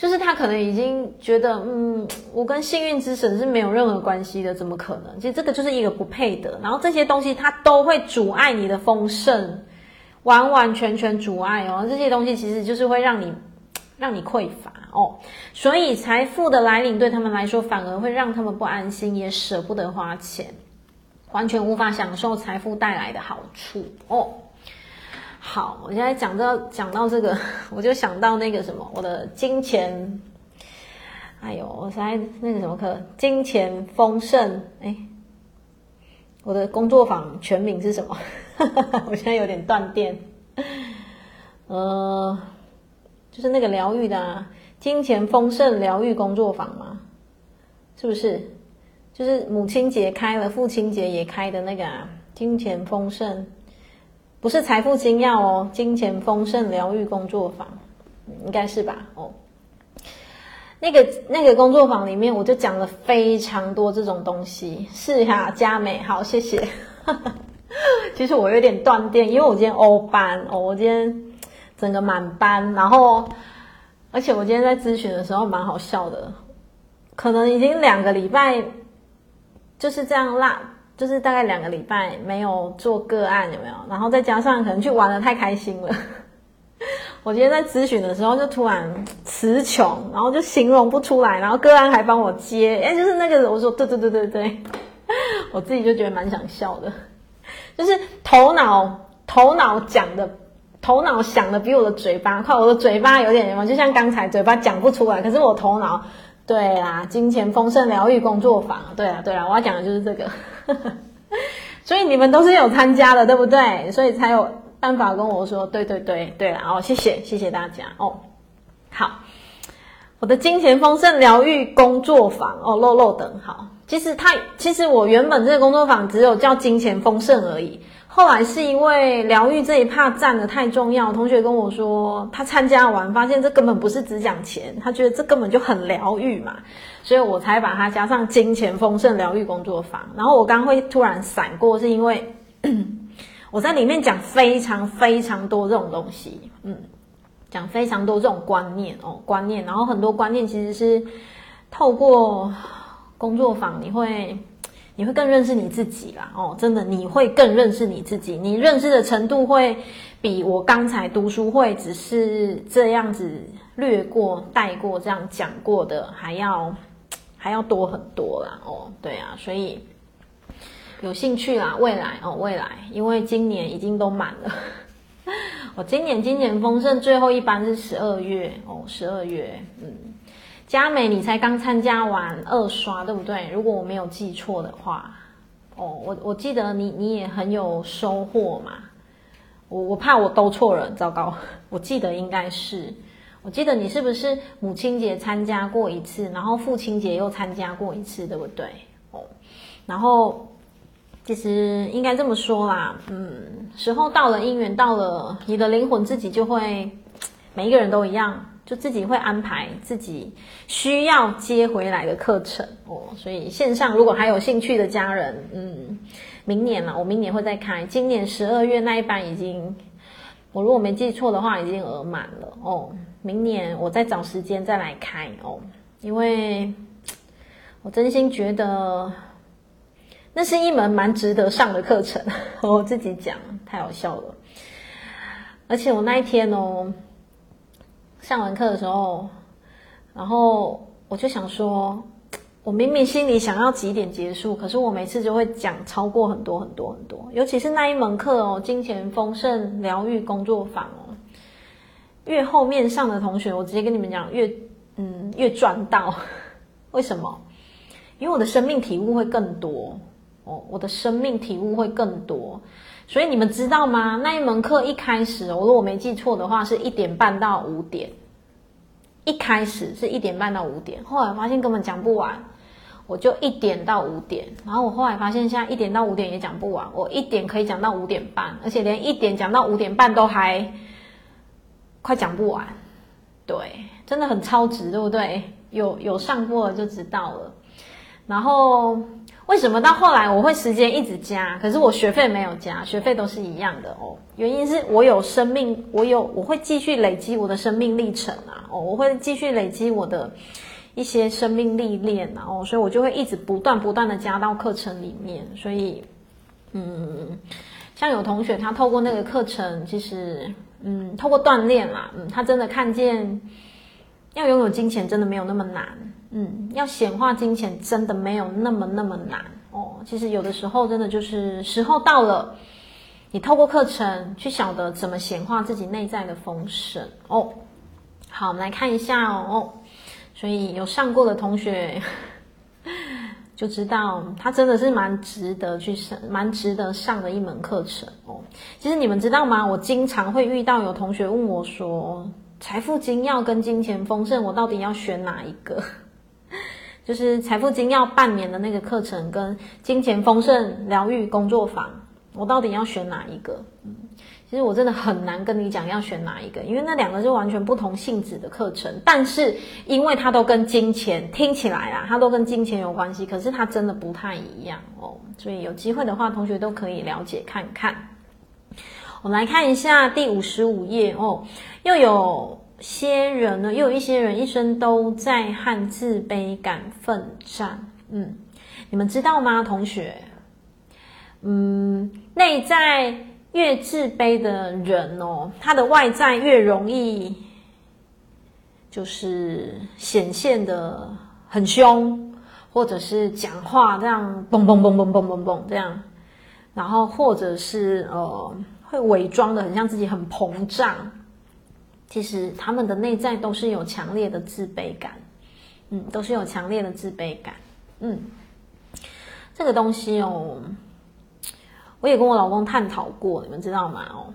就是他可能已经觉得，嗯，我跟幸运之神是没有任何关系的，怎么可能？其实这个就是一个不配得，然后这些东西它都会阻碍你的丰盛，完完全全阻碍哦。这些东西其实就是会让你让你匮乏哦，所以财富的来临对他们来说反而会让他们不安心，也舍不得花钱，完全无法享受财富带来的好处哦。好，我现在讲到讲到这个，我就想到那个什么，我的金钱，哎呦，我现在那个什么课，金钱丰盛，哎，我的工作坊全名是什么？我现在有点断电，呃，就是那个疗愈的，金钱丰盛疗愈工作坊嘛，是不是？就是母亲节开了，父亲节也开的那个啊，金钱丰盛。不是财富精要哦，金钱丰盛疗愈工作坊，应该是吧？哦，那个那个工作坊里面，我就讲了非常多这种东西。是呀，佳美，好，谢谢。其实我有点断电，因为我今天欧班哦，我今天整个满班，然后而且我今天在咨询的时候蛮好笑的，可能已经两个礼拜就是这样啦。就是大概两个礼拜没有做个案，有没有？然后再加上可能去玩得太开心了，我今天在咨询的时候就突然词穷，然后就形容不出来，然后个案还帮我接，哎，就是那个我说对对对对对，我自己就觉得蛮想笑的，就是头脑头脑讲的头脑想的比我的嘴巴快，我的嘴巴有点什么，就像刚才嘴巴讲不出来，可是我头脑，对啦，金钱丰盛疗愈工作坊，对啦对啦，我要讲的就是这个，所以你们都是有参加的，对不对？所以才有办法跟我说，对对对对啦，哦，谢谢谢谢大家哦，好，我的金钱丰盛疗愈工作坊哦，漏漏等好，其实他其实我原本这个工作坊只有叫金钱丰盛而已。后来是因为疗愈这一 part 占得太重要，同学跟我说，他参加完发现这根本不是只讲钱，他觉得这根本就很疗愈嘛，所以我才把它加上金钱丰盛疗愈工作坊。然后我刚刚会突然闪过，是因为 我在里面讲非常非常多这种东西，嗯，讲非常多这种观念哦，观念，然后很多观念其实是透过工作坊你会。你会更认识你自己啦，哦，真的，你会更认识你自己，你认识的程度会比我刚才读书会只是这样子略过、带过这样讲过的还要还要多很多啦，哦，对啊，所以有兴趣啦，未来哦，未来，因为今年已经都满了，我 今年今年丰盛最后一班是十二月。哦，十二月，嗯。佳美，你才刚参加完二刷，对不对？如果我没有记错的话，哦，我我记得你你也很有收获嘛。我我怕我兜错了，糟糕，我记得应该是，我记得你是不是母亲节参加过一次，然后父亲节又参加过一次，对不对？哦，然后其实应该这么说啦，嗯，时候到了，姻缘到了，你的灵魂自己就会，每一个人都一样。就自己会安排自己需要接回来的课程哦，所以线上如果还有兴趣的家人，嗯，明年嘛，我明年会再开。今年十二月那一班已经，我如果没记错的话，已经额满了哦。明年我再找时间再来开哦，因为我真心觉得那是一门蛮值得上的课程，我自己讲太好笑了，而且我那一天哦。上完课的时候，然后我就想说，我明明心里想要几点结束，可是我每次就会讲超过很多很多很多，尤其是那一门课哦，金钱丰盛疗愈工作坊哦，越后面上的同学，我直接跟你们讲，越嗯越赚到，为什么？因为我的生命体悟会更多哦，我的生命体悟会更多。所以你们知道吗？那一门课一开始，我如果没记错的话，是一点半到五点。一开始是一点半到五点，后来发现根本讲不完，我就一点到五点。然后我后来发现，现在一点到五点也讲不完，我一点可以讲到五点半，而且连一点讲到五点半都还快讲不完。对，真的很超值，对不对？有有上过了就知道了。然后。为什么到后来我会时间一直加，可是我学费没有加，学费都是一样的哦。原因是我有生命，我有我会继续累积我的生命历程啊，哦，我会继续累积我的一些生命历练啊，哦，所以我就会一直不断不断的加到课程里面。所以，嗯，像有同学他透过那个课程，其实，嗯，透过锻炼啦，嗯，他真的看见要拥有金钱真的没有那么难。嗯，要显化金钱真的没有那么那么难哦。其实有的时候真的就是时候到了，你透过课程去晓得怎么显化自己内在的丰盛哦。好，我们来看一下哦。所以有上过的同学 就知道，它真的是蛮值得去上，蛮值得上的一门课程哦。其实你们知道吗？我经常会遇到有同学问我说，财富精要跟金钱丰盛，我到底要选哪一个？就是财富精要半年的那个课程，跟金钱丰盛疗愈工作坊，我到底要选哪一个？嗯，其实我真的很难跟你讲要选哪一个，因为那两个是完全不同性质的课程，但是因为它都跟金钱听起来啊，它都跟金钱有关系，可是它真的不太一样哦。所以有机会的话，同学都可以了解看看。我们来看一下第五十五页哦，又有。些人呢，又有一些人一生都在和自卑感奋战。嗯，你们知道吗，同学？嗯，内在越自卑的人哦，他的外在越容易，就是显现得很凶，或者是讲话这样嘣嘣嘣嘣嘣嘣嘣这样，然后或者是呃。会伪装的很像自己很膨胀，其实他们的内在都是有强烈的自卑感，嗯，都是有强烈的自卑感，嗯，这个东西哦，我也跟我老公探讨过，你们知道吗？哦。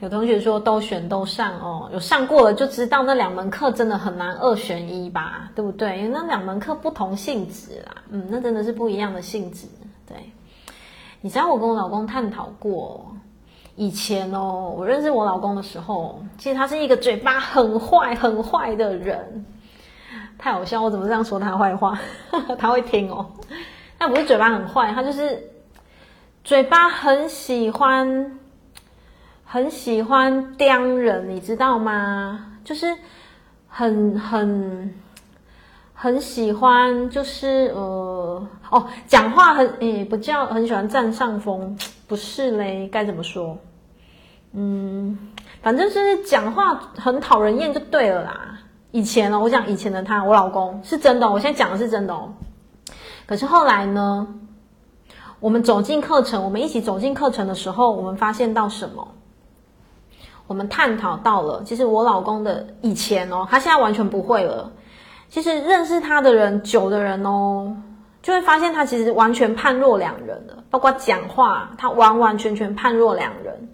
有同学说都选都上哦，有上过了就知道那两门课真的很难二选一吧，对不对？因为那两门课不同性质啦，嗯，那真的是不一样的性质。对，你知道我跟我老公探讨过，以前哦，我认识我老公的时候，其实他是一个嘴巴很坏很坏的人，太好笑，我怎么这样说他坏话？他会听哦，他不是嘴巴很坏，他就是嘴巴很喜欢。很喜欢刁人，你知道吗？就是很很很喜欢，就是呃哦，讲话很诶，不叫很喜欢占上风，不是嘞，该怎么说？嗯，反正是讲话很讨人厌就对了啦。以前哦，我讲以前的他，我老公是真的，我现在讲的是真的哦。可是后来呢，我们走进课程，我们一起走进课程的时候，我们发现到什么？我们探讨到了，其实我老公的以前哦，他现在完全不会了。其实认识他的人久的人哦，就会发现他其实完全判若两人了。包括讲话，他完完全全判若两人。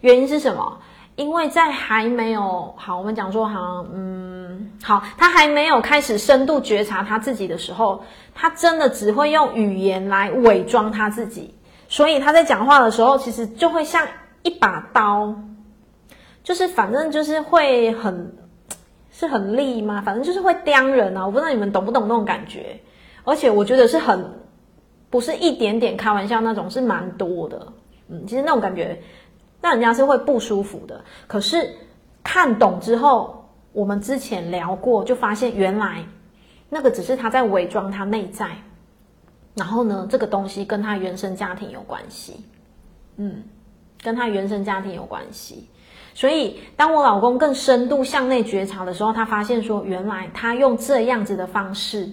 原因是什么？因为在还没有好，我们讲说好，嗯，好，他还没有开始深度觉察他自己的时候，他真的只会用语言来伪装他自己。所以他在讲话的时候，其实就会像一把刀。就是反正就是会很是很利吗？反正就是会刁人啊！我不知道你们懂不懂那种感觉，而且我觉得是很不是一点点开玩笑那种，是蛮多的。嗯，其实那种感觉让人家是会不舒服的。可是看懂之后，我们之前聊过，就发现原来那个只是他在伪装他内在。然后呢，这个东西跟他原生家庭有关系。嗯，跟他原生家庭有关系。所以，当我老公更深度向内觉察的时候，他发现说，原来他用这样子的方式，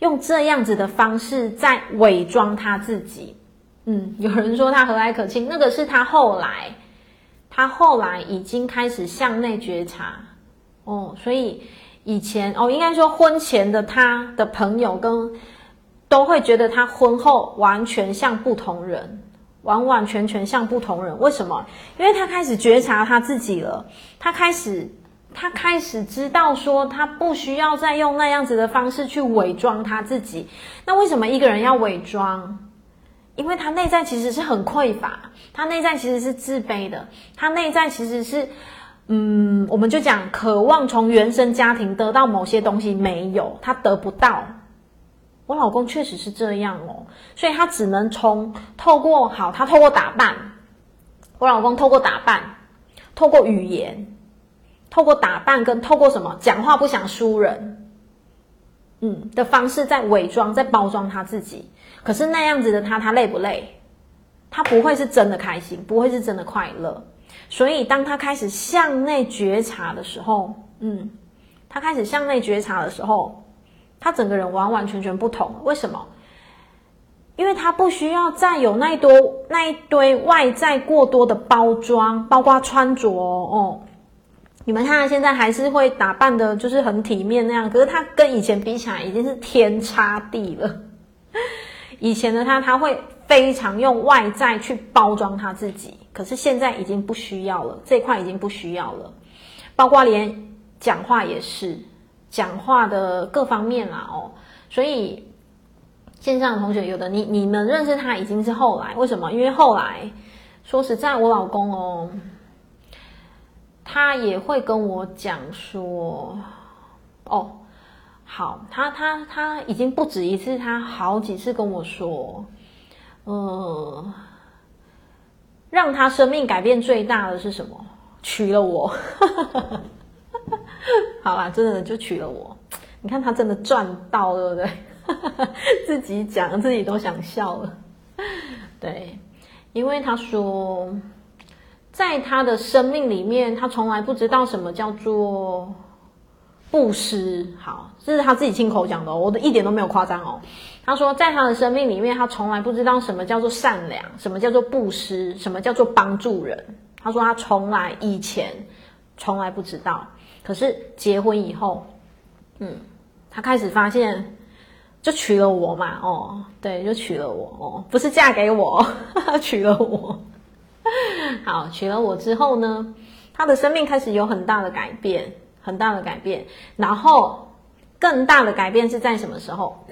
用这样子的方式在伪装他自己。嗯，有人说他和蔼可亲，那个是他后来，他后来已经开始向内觉察。哦，所以以前哦，应该说婚前的他的朋友跟都会觉得他婚后完全像不同人。完完全全像不同人，为什么？因为他开始觉察他自己了，他开始，他开始知道说，他不需要再用那样子的方式去伪装他自己。那为什么一个人要伪装？因为他内在其实是很匮乏，他内在其实是自卑的，他内在其实是，嗯，我们就讲渴望从原生家庭得到某些东西，没有，他得不到。我老公确实是这样哦，所以他只能从透过好，他透过打扮，我老公透过打扮，透过语言，透过打扮跟透过什么讲话不想输人，嗯的方式在伪装，在包装他自己。可是那样子的他，他累不累？他不会是真的开心，不会是真的快乐。所以当他开始向内觉察的时候，嗯，他开始向内觉察的时候。他整个人完完全全不同，为什么？因为他不需要再有那一多那一堆外在过多的包装，包括穿着哦。你们看他现在还是会打扮的，就是很体面那样，可是他跟以前比起来已经是天差地了。以前的他，他会非常用外在去包装他自己，可是现在已经不需要了，这块已经不需要了，包括连讲话也是。讲话的各方面啦，哦，所以线上的同学有的你你们认识他已经是后来，为什么？因为后来说实在，我老公哦，他也会跟我讲说，哦，好，他他他已经不止一次，他好几次跟我说，呃，让他生命改变最大的是什么？娶了我。好啦，真的就娶了我。你看他真的赚到了，对不对？自己讲自己都想笑了。对，因为他说，在他的生命里面，他从来不知道什么叫做布施。好，这是他自己亲口讲的，我的一点都没有夸张哦。他说，在他的生命里面，他从来不知道什么叫做善良，什么叫做布施，什么叫做帮助人。他说他从来以前从来不知道，可是结婚以后，嗯，他开始发现，就娶了我嘛，哦，对，就娶了我，哦，不是嫁给我，娶了我。好，娶了我之后呢，他的生命开始有很大的改变，很大的改变，然后更大的改变是在什么时候？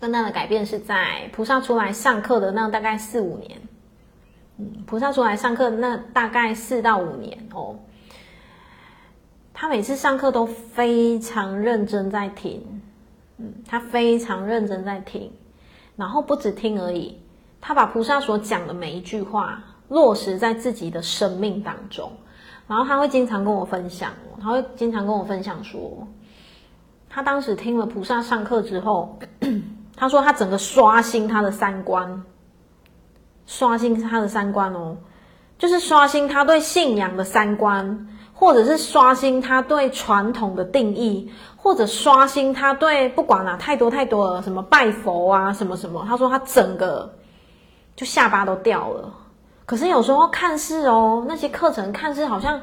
更大的改变是在菩萨出来上课的那大概四五年，嗯，菩萨出来上课那大概四到五年哦，他每次上课都非常认真在听，嗯，他非常认真在听，然后不止听而已，他把菩萨所讲的每一句话落实在自己的生命当中，然后他会经常跟我分享，他会经常跟我分享说，他当时听了菩萨上课之后。他说：“他整个刷新他的三观，刷新他的三观哦，就是刷新他对信仰的三观，或者是刷新他对传统的定义，或者刷新他对不管啦、啊，太多太多了，什么拜佛啊，什么什么。他说他整个就下巴都掉了。可是有时候看似哦，那些课程看似好像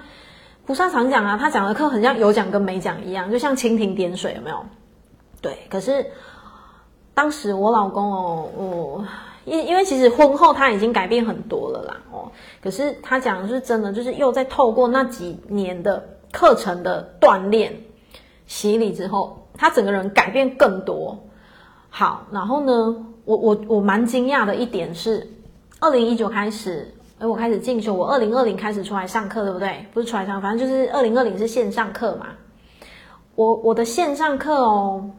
菩萨常讲啊，他讲的课很像有讲跟没讲一样，就像蜻蜓点水，有没有？对，可是。”当时我老公哦，哦，因因为其实婚后他已经改变很多了啦，哦，可是他讲的是真的，就是又在透过那几年的课程的锻炼、洗礼之后，他整个人改变更多。好，然后呢，我我我蛮惊讶的一点是，二零一九开始，诶我开始进修，我二零二零开始出来上课，对不对？不是出来上，反正就是二零二零是线上课嘛。我我的线上课哦。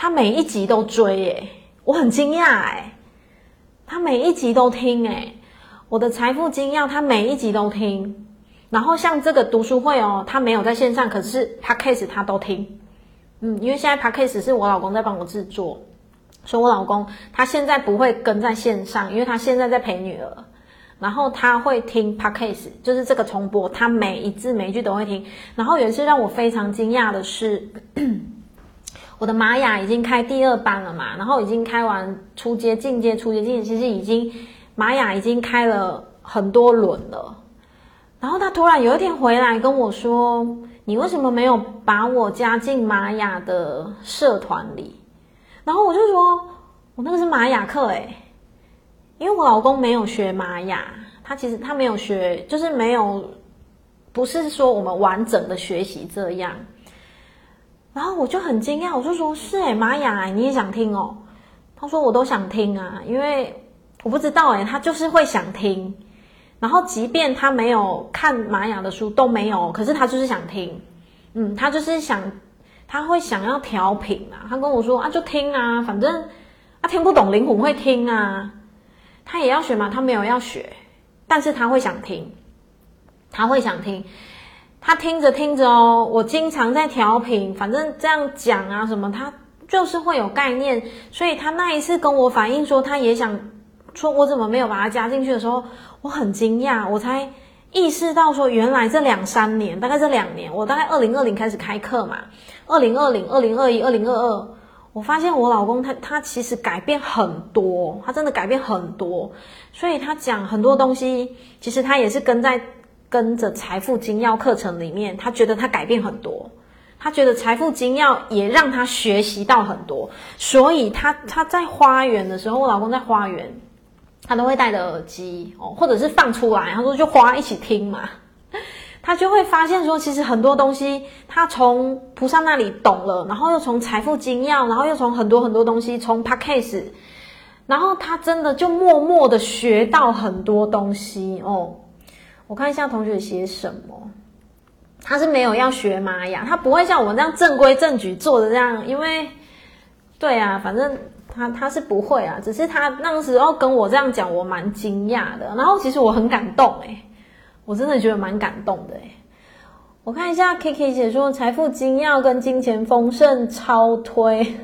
他每一集都追耶，我很惊讶哎。他每一集都听哎，我的财富精要他每一集都听。然后像这个读书会哦，他没有在线上，可是 Podcast 他都听。嗯，因为现在 Podcast 是我老公在帮我制作，说我老公他现在不会跟在线上，因为他现在在陪女儿。然后他会听 Podcast，就是这个重播，他每一字每一句都会听。然后有一次让我非常惊讶的是。我的玛雅已经开第二班了嘛，然后已经开完初阶、进阶、初阶、进阶，其实已经玛雅已经开了很多轮了。然后他突然有一天回来跟我说：“你为什么没有把我加进玛雅的社团里？”然后我就说：“我那个是玛雅课诶，因为我老公没有学玛雅，他其实他没有学，就是没有，不是说我们完整的学习这样。”然后我就很惊讶，我就说：“是诶，玛雅，你也想听哦？”他说：“我都想听啊，因为我不知道诶，他就是会想听。然后即便他没有看玛雅的书都没有，可是他就是想听。嗯，他就是想，他会想要调频啊。他跟我说啊，就听啊，反正他听不懂灵魂会听啊。他也要学嘛，他没有要学，但是他会想听，他会想听。”他听着听着哦，我经常在调频，反正这样讲啊什么，他就是会有概念。所以他那一次跟我反映说，他也想说，我怎么没有把他加进去的时候，我很惊讶，我才意识到说，原来这两三年，大概这两年，我大概二零二零开始开课嘛，二零二零、二零二一、二零二二，我发现我老公他他其实改变很多，他真的改变很多，所以他讲很多东西，其实他也是跟在。跟着财富精要课程里面，他觉得他改变很多，他觉得财富精要也让他学习到很多，所以他他在花园的时候，我老公在花园，他都会戴着耳机哦，或者是放出来，他说就花一起听嘛，他就会发现说，其实很多东西他从菩萨那里懂了，然后又从财富精要，然后又从很多很多东西从 Podcast，然后他真的就默默的学到很多东西哦。我看一下同学写什么，他是没有要学玛雅，他不会像我们这样正规正矩做的这样，因为，对啊，反正他他是不会啊，只是他那时候跟我这样讲，我蛮惊讶的，然后其实我很感动诶，我真的觉得蛮感动的诶。我看一下 Kiki 写说财富精要跟金钱丰盛超推，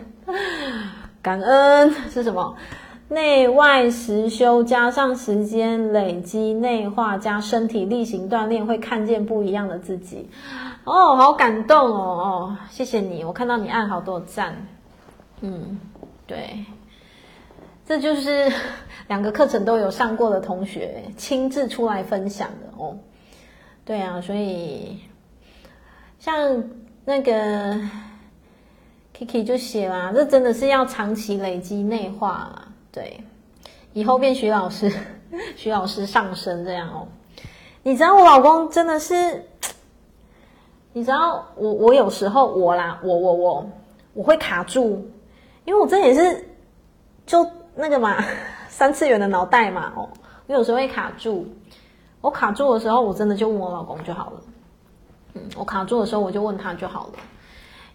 感恩是什么？内外实修加上时间累积内化加身体力行锻炼，会看见不一样的自己。哦，好感动哦！哦，谢谢你，我看到你按好多赞。嗯，对，这就是 两个课程都有上过的同学亲自出来分享的哦。对啊，所以像那个 Kiki 就写啦，这真的是要长期累积内化啦。对，以后变徐老师，徐老师上身这样哦。你知道我老公真的是，你知道我我有时候我啦，我我我我会卡住，因为我这也是就那个嘛，三次元的脑袋嘛哦，我有时候会卡住。我卡住的时候，我真的就问我老公就好了。嗯，我卡住的时候，我就问他就好了，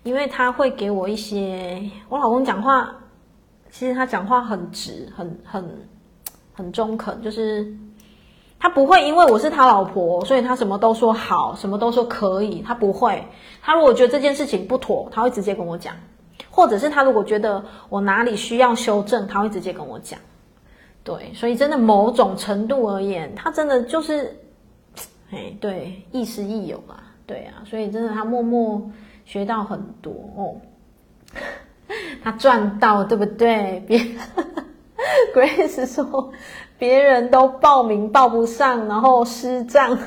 因为他会给我一些。我老公讲话，其实他讲话很直，很很很中肯，就是他不会因为我是他老婆，所以他什么都说好，什么都说可以。他不会。他如果觉得这件事情不妥，他会直接跟我讲；或者是他如果觉得我哪里需要修正，他会直接跟我讲。对，所以真的某种程度而言，他真的就是，哎，对，亦师亦友嘛，对啊，所以真的他默默学到很多哦，他赚到，对不对？别，Grace 说别人都报名报不上，然后失账，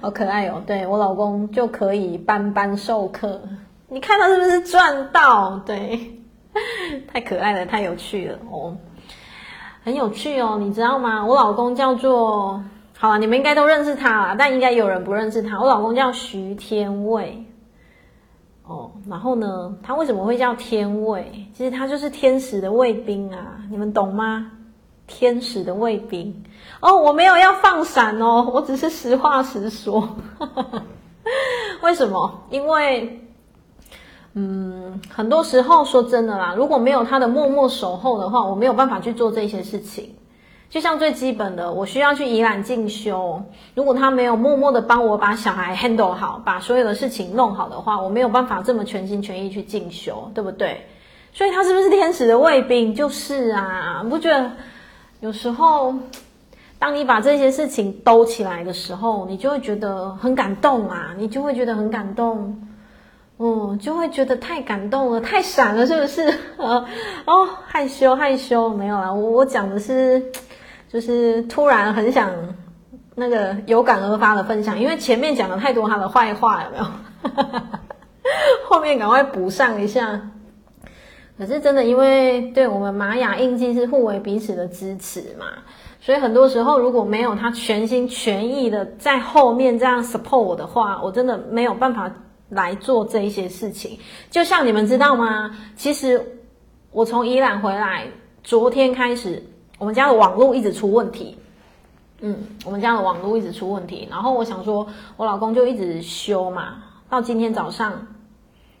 好可爱哦。对，我老公就可以班班授课，你看他是不是赚到？对，太可爱了，太有趣了哦。很有趣哦，你知道吗？我老公叫做，好了，你们应该都认识他啦，但应该有人不认识他。我老公叫徐天卫，哦，然后呢，他为什么会叫天卫？其实他就是天使的卫兵啊，你们懂吗？天使的卫兵哦，我没有要放闪哦，我只是实话实说。为什么？因为。嗯，很多时候说真的啦，如果没有他的默默守候的话，我没有办法去做这些事情。就像最基本的，我需要去宜兰进修，如果他没有默默的帮我把小孩 handle 好，把所有的事情弄好的话，我没有办法这么全心全意去进修，对不对？所以他是不是天使的卫兵？就是啊，不觉得有时候，当你把这些事情兜起来的时候，你就会觉得很感动啊，你就会觉得很感动。嗯，就会觉得太感动了，太闪了，是不是？哦，害羞害羞，没有啦，我我讲的是，就是突然很想那个有感而发的分享，因为前面讲了太多他的坏话，有没有？后面赶快补上一下。可是真的，因为对我们玛雅印记是互为彼此的支持嘛，所以很多时候如果没有他全心全意的在后面这样 support 我的话，我真的没有办法。来做这一些事情，就像你们知道吗？其实我从伊朗回来，昨天开始，我们家的网络一直出问题。嗯，我们家的网络一直出问题，然后我想说，我老公就一直修嘛，到今天早上，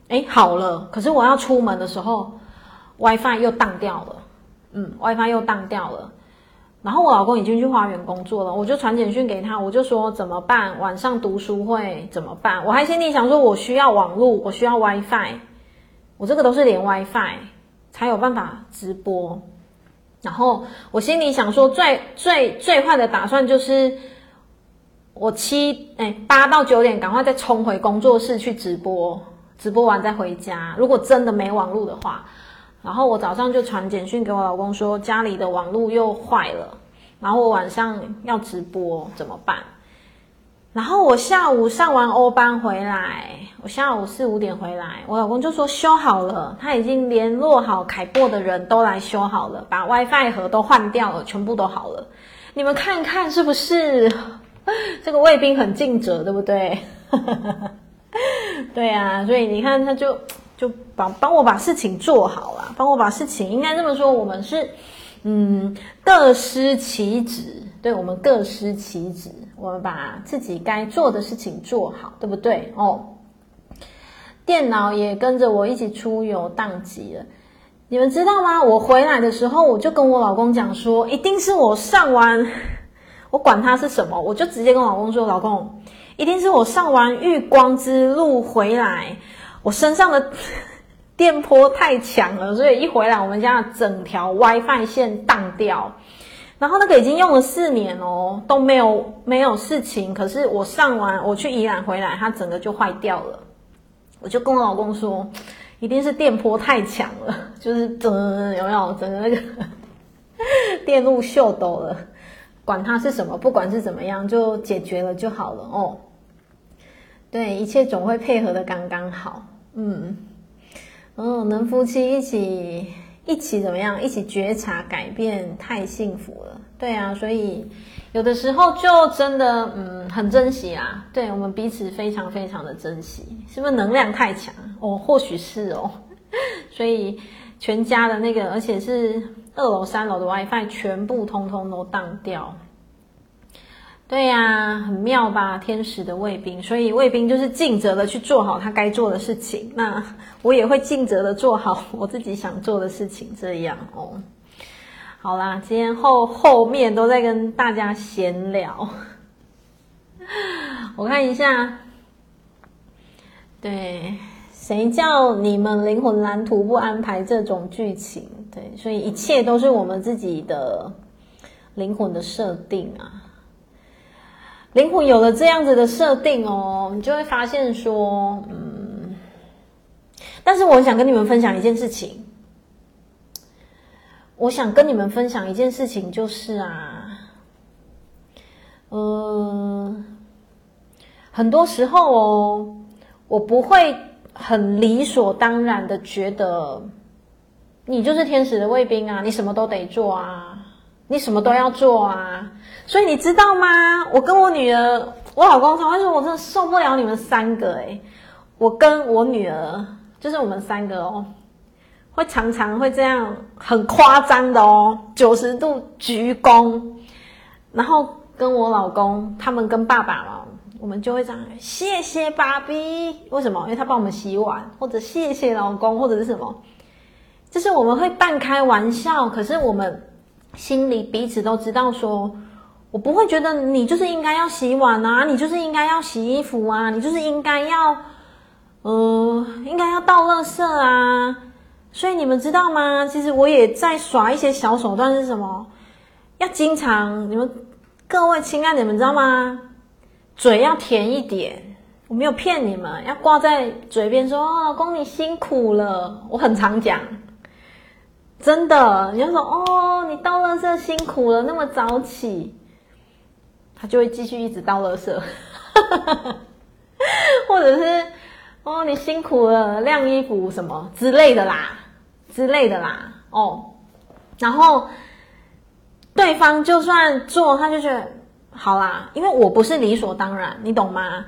哎，好了。可是我要出门的时候，WiFi 又当掉了。嗯，WiFi 又当掉了。然后我老公已经去花园工作了，我就传简讯给他，我就说怎么办？晚上读书会怎么办？我还心里想说，我需要网络，我需要 WiFi，我这个都是连 WiFi 才有办法直播。然后我心里想说，最最最坏的打算就是我七哎八到九点赶快再冲回工作室去直播，直播完再回家。如果真的没网络的话。然后我早上就传简讯给我老公说，家里的网络又坏了，然后我晚上要直播怎么办？然后我下午上完欧班回来，我下午四五点回来，我老公就说修好了，他已经联络好凯擘的人都来修好了，把 WiFi 盒都换掉了，全部都好了。你们看看是不是？这个卫兵很尽责，对不对？对啊，所以你看他就。就帮帮我把事情做好了，帮我把事情应该这么说，我们是，嗯，各司其职，对，我们各司其职，我们把自己该做的事情做好，对不对？哦，电脑也跟着我一起出游当机了，你们知道吗？我回来的时候，我就跟我老公讲说，一定是我上完，我管他是什么，我就直接跟老公说，老公，一定是我上完月光之路回来。我身上的电波太强了，所以一回来我们家的整条 WiFi 线荡掉。然后那个已经用了四年哦，都没有没有事情。可是我上完我去宜兰回来，它整个就坏掉了。我就跟我老公说，一定是电波太强了，就是整有没有整个那个 电路秀逗了，管它是什么，不管是怎么样，就解决了就好了哦。对，一切总会配合的刚刚好。嗯，哦，能夫妻一起一起怎么样？一起觉察改变，太幸福了。对啊，所以有的时候就真的嗯很珍惜啊。对，我们彼此非常非常的珍惜，是不是能量太强？哦，或许是哦。所以全家的那个，而且是二楼三楼的 WiFi 全部通通都当掉。对呀、很妙吧？天使的卫兵，所以卫兵就是尽责的去做好他该做的事情。那我也会尽责的做好我自己想做的事情，这样哦。好啦，今天后后面都在跟大家闲聊。我看一下，对，谁叫你们灵魂蓝图不安排这种剧情？对，所以一切都是我们自己的灵魂的设定啊。灵魂有了这样子的设定哦，你就会发现说，嗯，但是我想跟你们分享一件事情，我想跟你们分享一件事情，就是啊，嗯，很多时候哦，我不会很理所当然的觉得，你就是天使的卫兵啊，你什么都得做啊，你什么都要做啊。所以你知道吗？我跟我女儿，我老公常会说，我真的受不了你们三个诶，我跟我女儿，就是我们三个哦，会常常会这样很夸张的哦，九十度鞠躬，然后跟我老公他们跟爸爸嘛，我们就会这样，谢谢爸比，为什么？因为他帮我们洗碗，或者谢谢老公，或者是什么？就是我们会半开玩笑，可是我们心里彼此都知道说。我不会觉得你就是应该要洗碗啊，你就是应该要洗衣服啊，你就是应该要，呃，应该要倒垃圾啊。所以你们知道吗？其实我也在耍一些小手段，是什么？要经常，你们各位亲爱的，你们知道吗？嘴要甜一点，我没有骗你们，要挂在嘴边说，哦，老公你辛苦了，我很常讲，真的，你就说哦，你倒垃圾辛苦了，那么早起。他就会继续一直倒垃圾，或者是哦，你辛苦了，晾衣服什么之类的啦，之类的啦，哦，然后对方就算做，他就觉得好啦，因为我不是理所当然，你懂吗？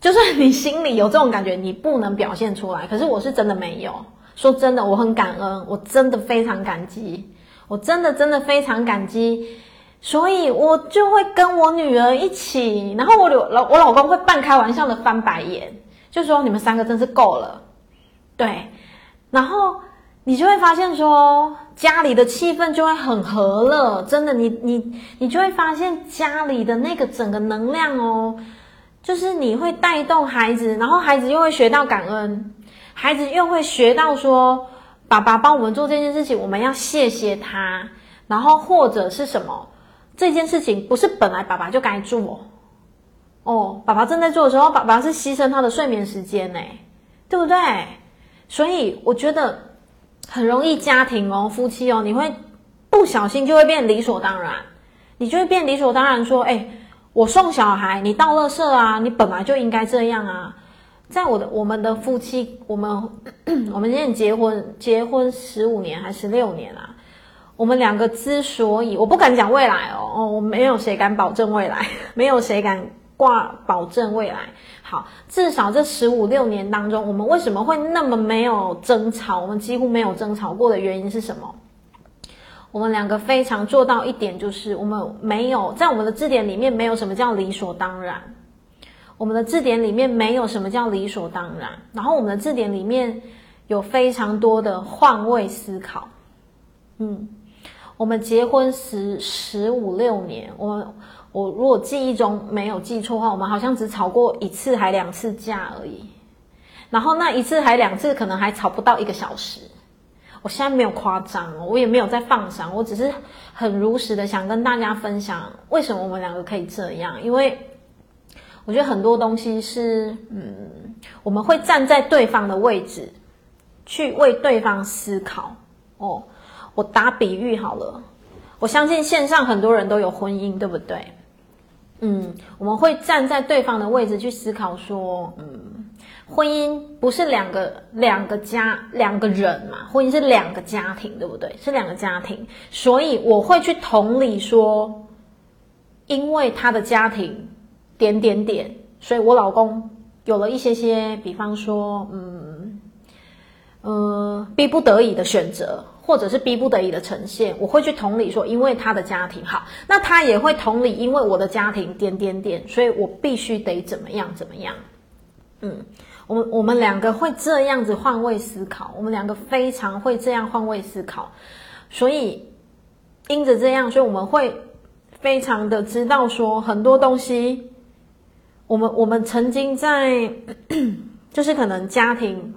就算你心里有这种感觉，你不能表现出来，可是我是真的没有。说真的，我很感恩，我真的非常感激，我真的真的非常感激。所以我就会跟我女儿一起，然后我老我老公会半开玩笑的翻白眼，就说你们三个真是够了，对，然后你就会发现说家里的气氛就会很和乐，真的，你你你就会发现家里的那个整个能量哦，就是你会带动孩子，然后孩子又会学到感恩，孩子又会学到说爸爸帮我们做这件事情，我们要谢谢他，然后或者是什么。这件事情不是本来爸爸就该做，哦，爸爸正在做的时候，爸爸是牺牲他的睡眠时间呢，对不对？所以我觉得很容易家庭哦，夫妻哦，你会不小心就会变理所当然，你就会变理所当然说，哎，我送小孩，你倒垃圾啊，你本来就应该这样啊。在我的我们的夫妻，我们 我们现在结婚结婚十五年还是十六年啊？我们两个之所以，我不敢讲未来哦，哦，我没有谁敢保证未来，没有谁敢挂保证未来。好，至少这十五六年当中，我们为什么会那么没有争吵？我们几乎没有争吵过的原因是什么？我们两个非常做到一点，就是我们没有在我们的字典里面没有什么叫理所当然，我们的字典里面没有什么叫理所当然，然后我们的字典里面有非常多的换位思考，嗯。我们结婚十十五六年，我我如果记忆中没有记错的话，我们好像只吵过一次还两次架而已。然后那一次还两次，可能还吵不到一个小时。我现在没有夸张，我也没有在放闪，我只是很如实的想跟大家分享，为什么我们两个可以这样？因为我觉得很多东西是，嗯，我们会站在对方的位置去为对方思考哦。我打比喻好了，我相信线上很多人都有婚姻，对不对？嗯，我们会站在对方的位置去思考说，嗯，婚姻不是两个两个家两个人嘛，婚姻是两个家庭，对不对？是两个家庭，所以我会去同理说，因为他的家庭点点点，所以我老公有了一些些，比方说，嗯，呃，逼不得已的选择。或者是逼不得已的呈现，我会去同理说，因为他的家庭好，那他也会同理，因为我的家庭点点点，所以我必须得怎么样怎么样。嗯，我们我们两个会这样子换位思考，我们两个非常会这样换位思考，所以因着这样，所以我们会非常的知道说很多东西，我们我们曾经在 就是可能家庭。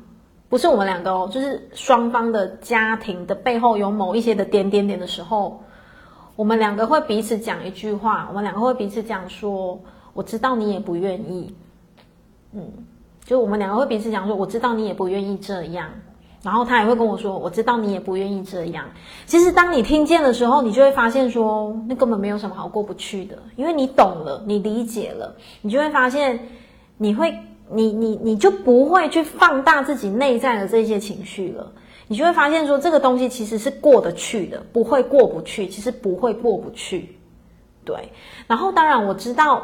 不是我们两个哦，就是双方的家庭的背后有某一些的点点点的时候，我们两个会彼此讲一句话，我们两个会彼此讲说：“我知道你也不愿意。”嗯，就我们两个会彼此讲说：“我知道你也不愿意这样。”然后他也会跟我说：“我知道你也不愿意这样。”其实当你听见的时候，你就会发现说，那根本没有什么好过不去的，因为你懂了，你理解了，你就会发现你会。你你你就不会去放大自己内在的这些情绪了，你就会发现说这个东西其实是过得去的，不会过不去，其实不会过不去，对。然后当然我知道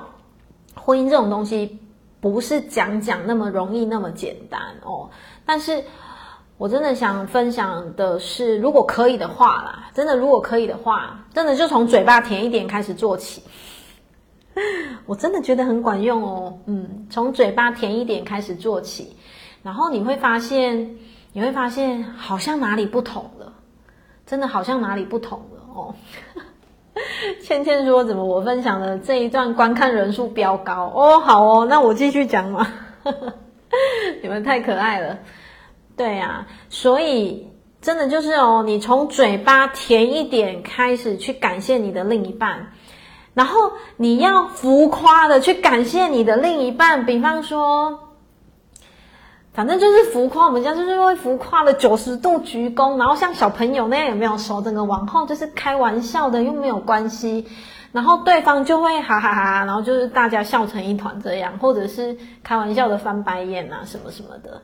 婚姻这种东西不是讲讲那么容易那么简单哦，但是我真的想分享的是，如果可以的话啦，真的如果可以的话，真的就从嘴巴甜一点开始做起。我真的觉得很管用哦，嗯，从嘴巴甜一点开始做起，然后你会发现，你会发现好像哪里不同了，真的好像哪里不同了哦。倩倩说：“怎么我分享的这一段观看人数飙高哦？好哦，那我继续讲嘛。你们太可爱了，对呀，所以真的就是哦，你从嘴巴甜一点开始去感谢你的另一半。”然后你要浮夸的去感谢你的另一半，比方说，反正就是浮夸，我们家就是会浮夸的九十度鞠躬，然后像小朋友那样，有没有手整个往后，就是开玩笑的，又没有关系，然后对方就会哈哈哈，然后就是大家笑成一团这样，或者是开玩笑的翻白眼啊什么什么的，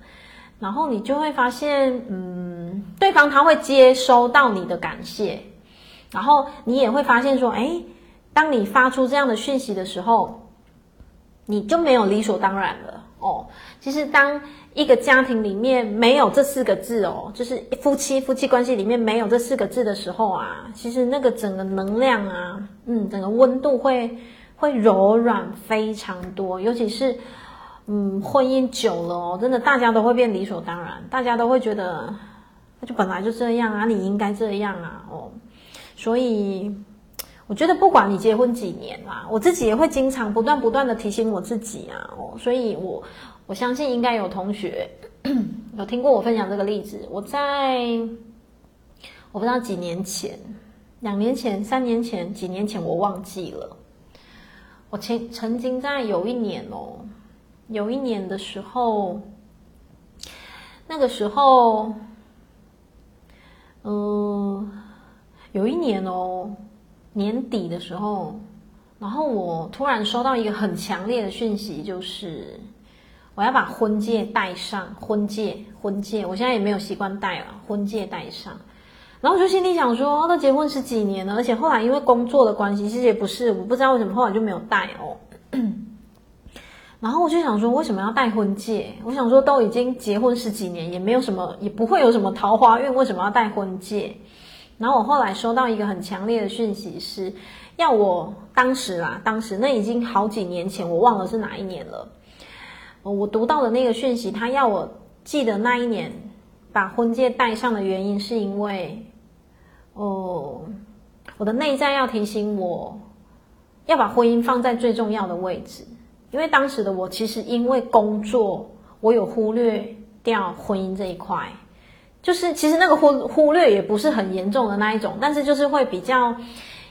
然后你就会发现，嗯，对方他会接收到你的感谢，然后你也会发现说，哎。当你发出这样的讯息的时候，你就没有理所当然了哦。其实，当一个家庭里面没有这四个字哦，就是夫妻夫妻关系里面没有这四个字的时候啊，其实那个整个能量啊，嗯，整个温度会会柔软非常多。尤其是，嗯，婚姻久了哦，真的大家都会变理所当然，大家都会觉得那就本来就这样啊，你应该这样啊，哦，所以。我觉得不管你结婚几年啦，我自己也会经常不断不断的提醒我自己啊，哦，所以我我相信应该有同学 有听过我分享这个例子。我在我不知道几年前、两年前、三年前、几年前，我忘记了。我曾曾经在有一年哦，有一年的时候，那个时候，嗯、有一年哦。年底的时候，然后我突然收到一个很强烈的讯息，就是我要把婚戒戴上。婚戒，婚戒，我现在也没有习惯戴了，婚戒戴上。然后我就心里想说，都结婚十几年了，而且后来因为工作的关系，其实也不是，我不知道为什么后来就没有戴哦。然后我就想说，为什么要戴婚戒？我想说，都已经结婚十几年，也没有什么，也不会有什么桃花运，为什么要戴婚戒？然后我后来收到一个很强烈的讯息，是要我当时啦，当时那已经好几年前，我忘了是哪一年了。我读到的那个讯息，他要我记得那一年把婚戒戴上的原因，是因为哦，我的内在要提醒我要把婚姻放在最重要的位置，因为当时的我其实因为工作，我有忽略掉婚姻这一块。就是其实那个忽忽略也不是很严重的那一种，但是就是会比较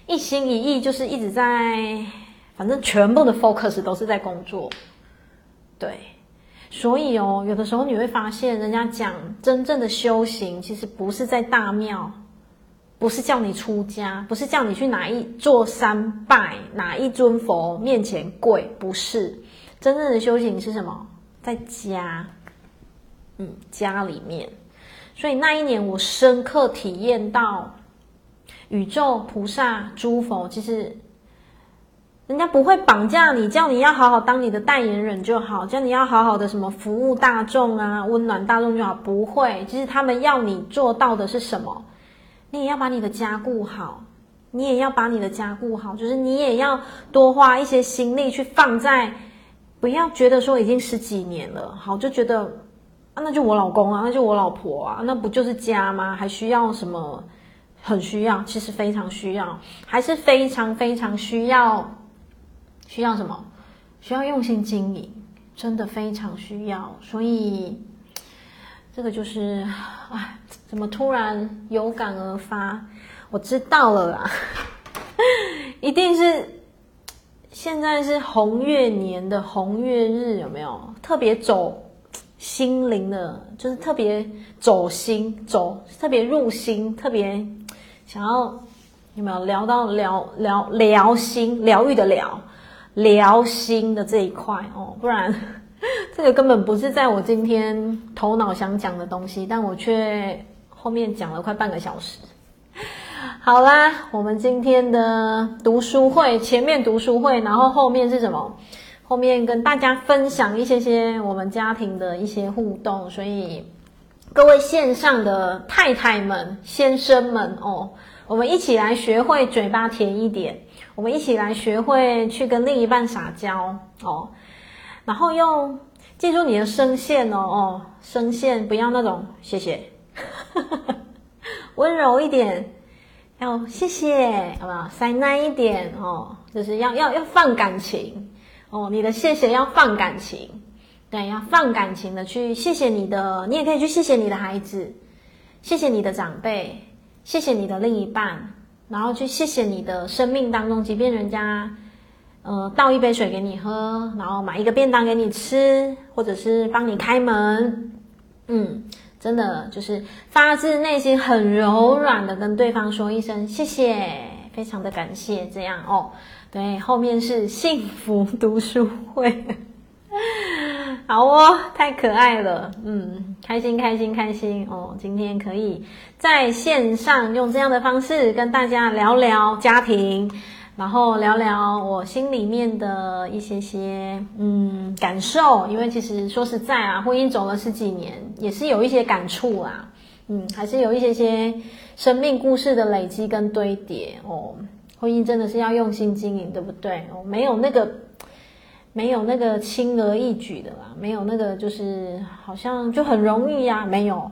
一心一意，就是一直在，反正全部的 focus 都是在工作，对，所以哦，有的时候你会发现，人家讲真正的修行，其实不是在大庙，不是叫你出家，不是叫你去哪一座山拜哪一尊佛面前跪，不是。真正的修行是什么？在家，嗯，家里面。所以那一年，我深刻体验到，宇宙菩萨诸佛其实。人家不会绑架你，叫你要好好当你的代言人就好，叫你要好好的什么服务大众啊，温暖大众就好。不会，其实他们要你做到的是什么？你也要把你的家顾好，你也要把你的家顾好，就是你也要多花一些心力去放在，不要觉得说已经十几年了，好就觉得啊，那就我老公啊，那就我老婆啊，那不就是家吗？还需要什么？很需要，其实非常需要，还是非常非常需要。需要什么？需要用心经营，真的非常需要。所以，这个就是，哎，怎么突然有感而发？我知道了啦，一定是现在是红月年的红月日，有没有？特别走心灵的，就是特别走心，走特别入心，特别想要有没有聊到疗疗疗心疗愈的疗。疗心的这一块哦，不然 这个根本不是在我今天头脑想讲的东西，但我却后面讲了快半个小时。好啦，我们今天的读书会，前面读书会，然后后面是什么？后面跟大家分享一些些我们家庭的一些互动，所以各位线上的太太们、先生们哦，我们一起来学会嘴巴甜一点。我们一起来学会去跟另一半撒娇哦，然后用记住你的声线哦哦，声线不要那种谢谢，温柔一点，要谢谢好不好？塞奶一点哦，就是要要要放感情哦，你的谢谢要放感情，对，要放感情的去谢谢你的，你也可以去谢谢你的孩子，谢谢你的长辈，谢谢你的另一半。然后去谢谢你的生命当中，即便人家，呃，倒一杯水给你喝，然后买一个便当给你吃，或者是帮你开门，嗯，真的就是发自内心很柔软的跟对方说一声谢谢，非常的感谢，这样哦，对，后面是幸福读书会。好哦，太可爱了，嗯，开心开心开心哦！今天可以在线上用这样的方式跟大家聊聊家庭，然后聊聊我心里面的一些些嗯感受。因为其实说实在啊，婚姻走了十几年，也是有一些感触啊，嗯，还是有一些些生命故事的累积跟堆叠哦。婚姻真的是要用心经营，对不对？哦，没有那个。没有那个轻而易举的啦，没有那个就是好像就很容易呀，没有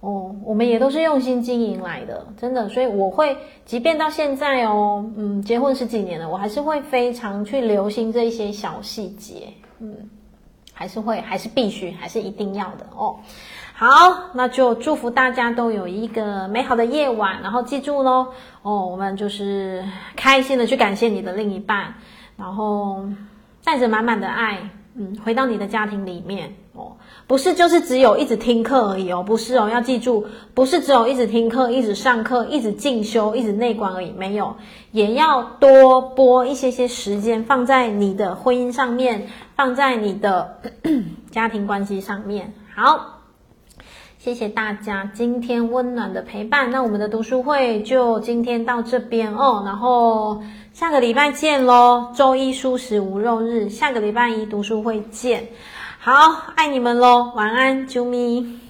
哦，我们也都是用心经营来的，真的，所以我会，即便到现在哦，嗯，结婚十几年了，我还是会非常去留心这一些小细节，嗯，还是会，还是必须，还是一定要的哦。好，那就祝福大家都有一个美好的夜晚，然后记住喽，哦，我们就是开心的去感谢你的另一半，然后。带着满满的爱，嗯，回到你的家庭里面哦，不是就是只有一直听课而已哦，不是哦，要记住，不是只有一直听课、一直上课、一直进修、一直内观而已，没有，也要多拨一些些时间放在你的婚姻上面，放在你的 家庭关系上面。好，谢谢大家今天温暖的陪伴，那我们的读书会就今天到这边哦，然后。下个礼拜见喽！周一蔬食无肉日，下个礼拜一读书会见。好，爱你们喽，晚安，啾咪。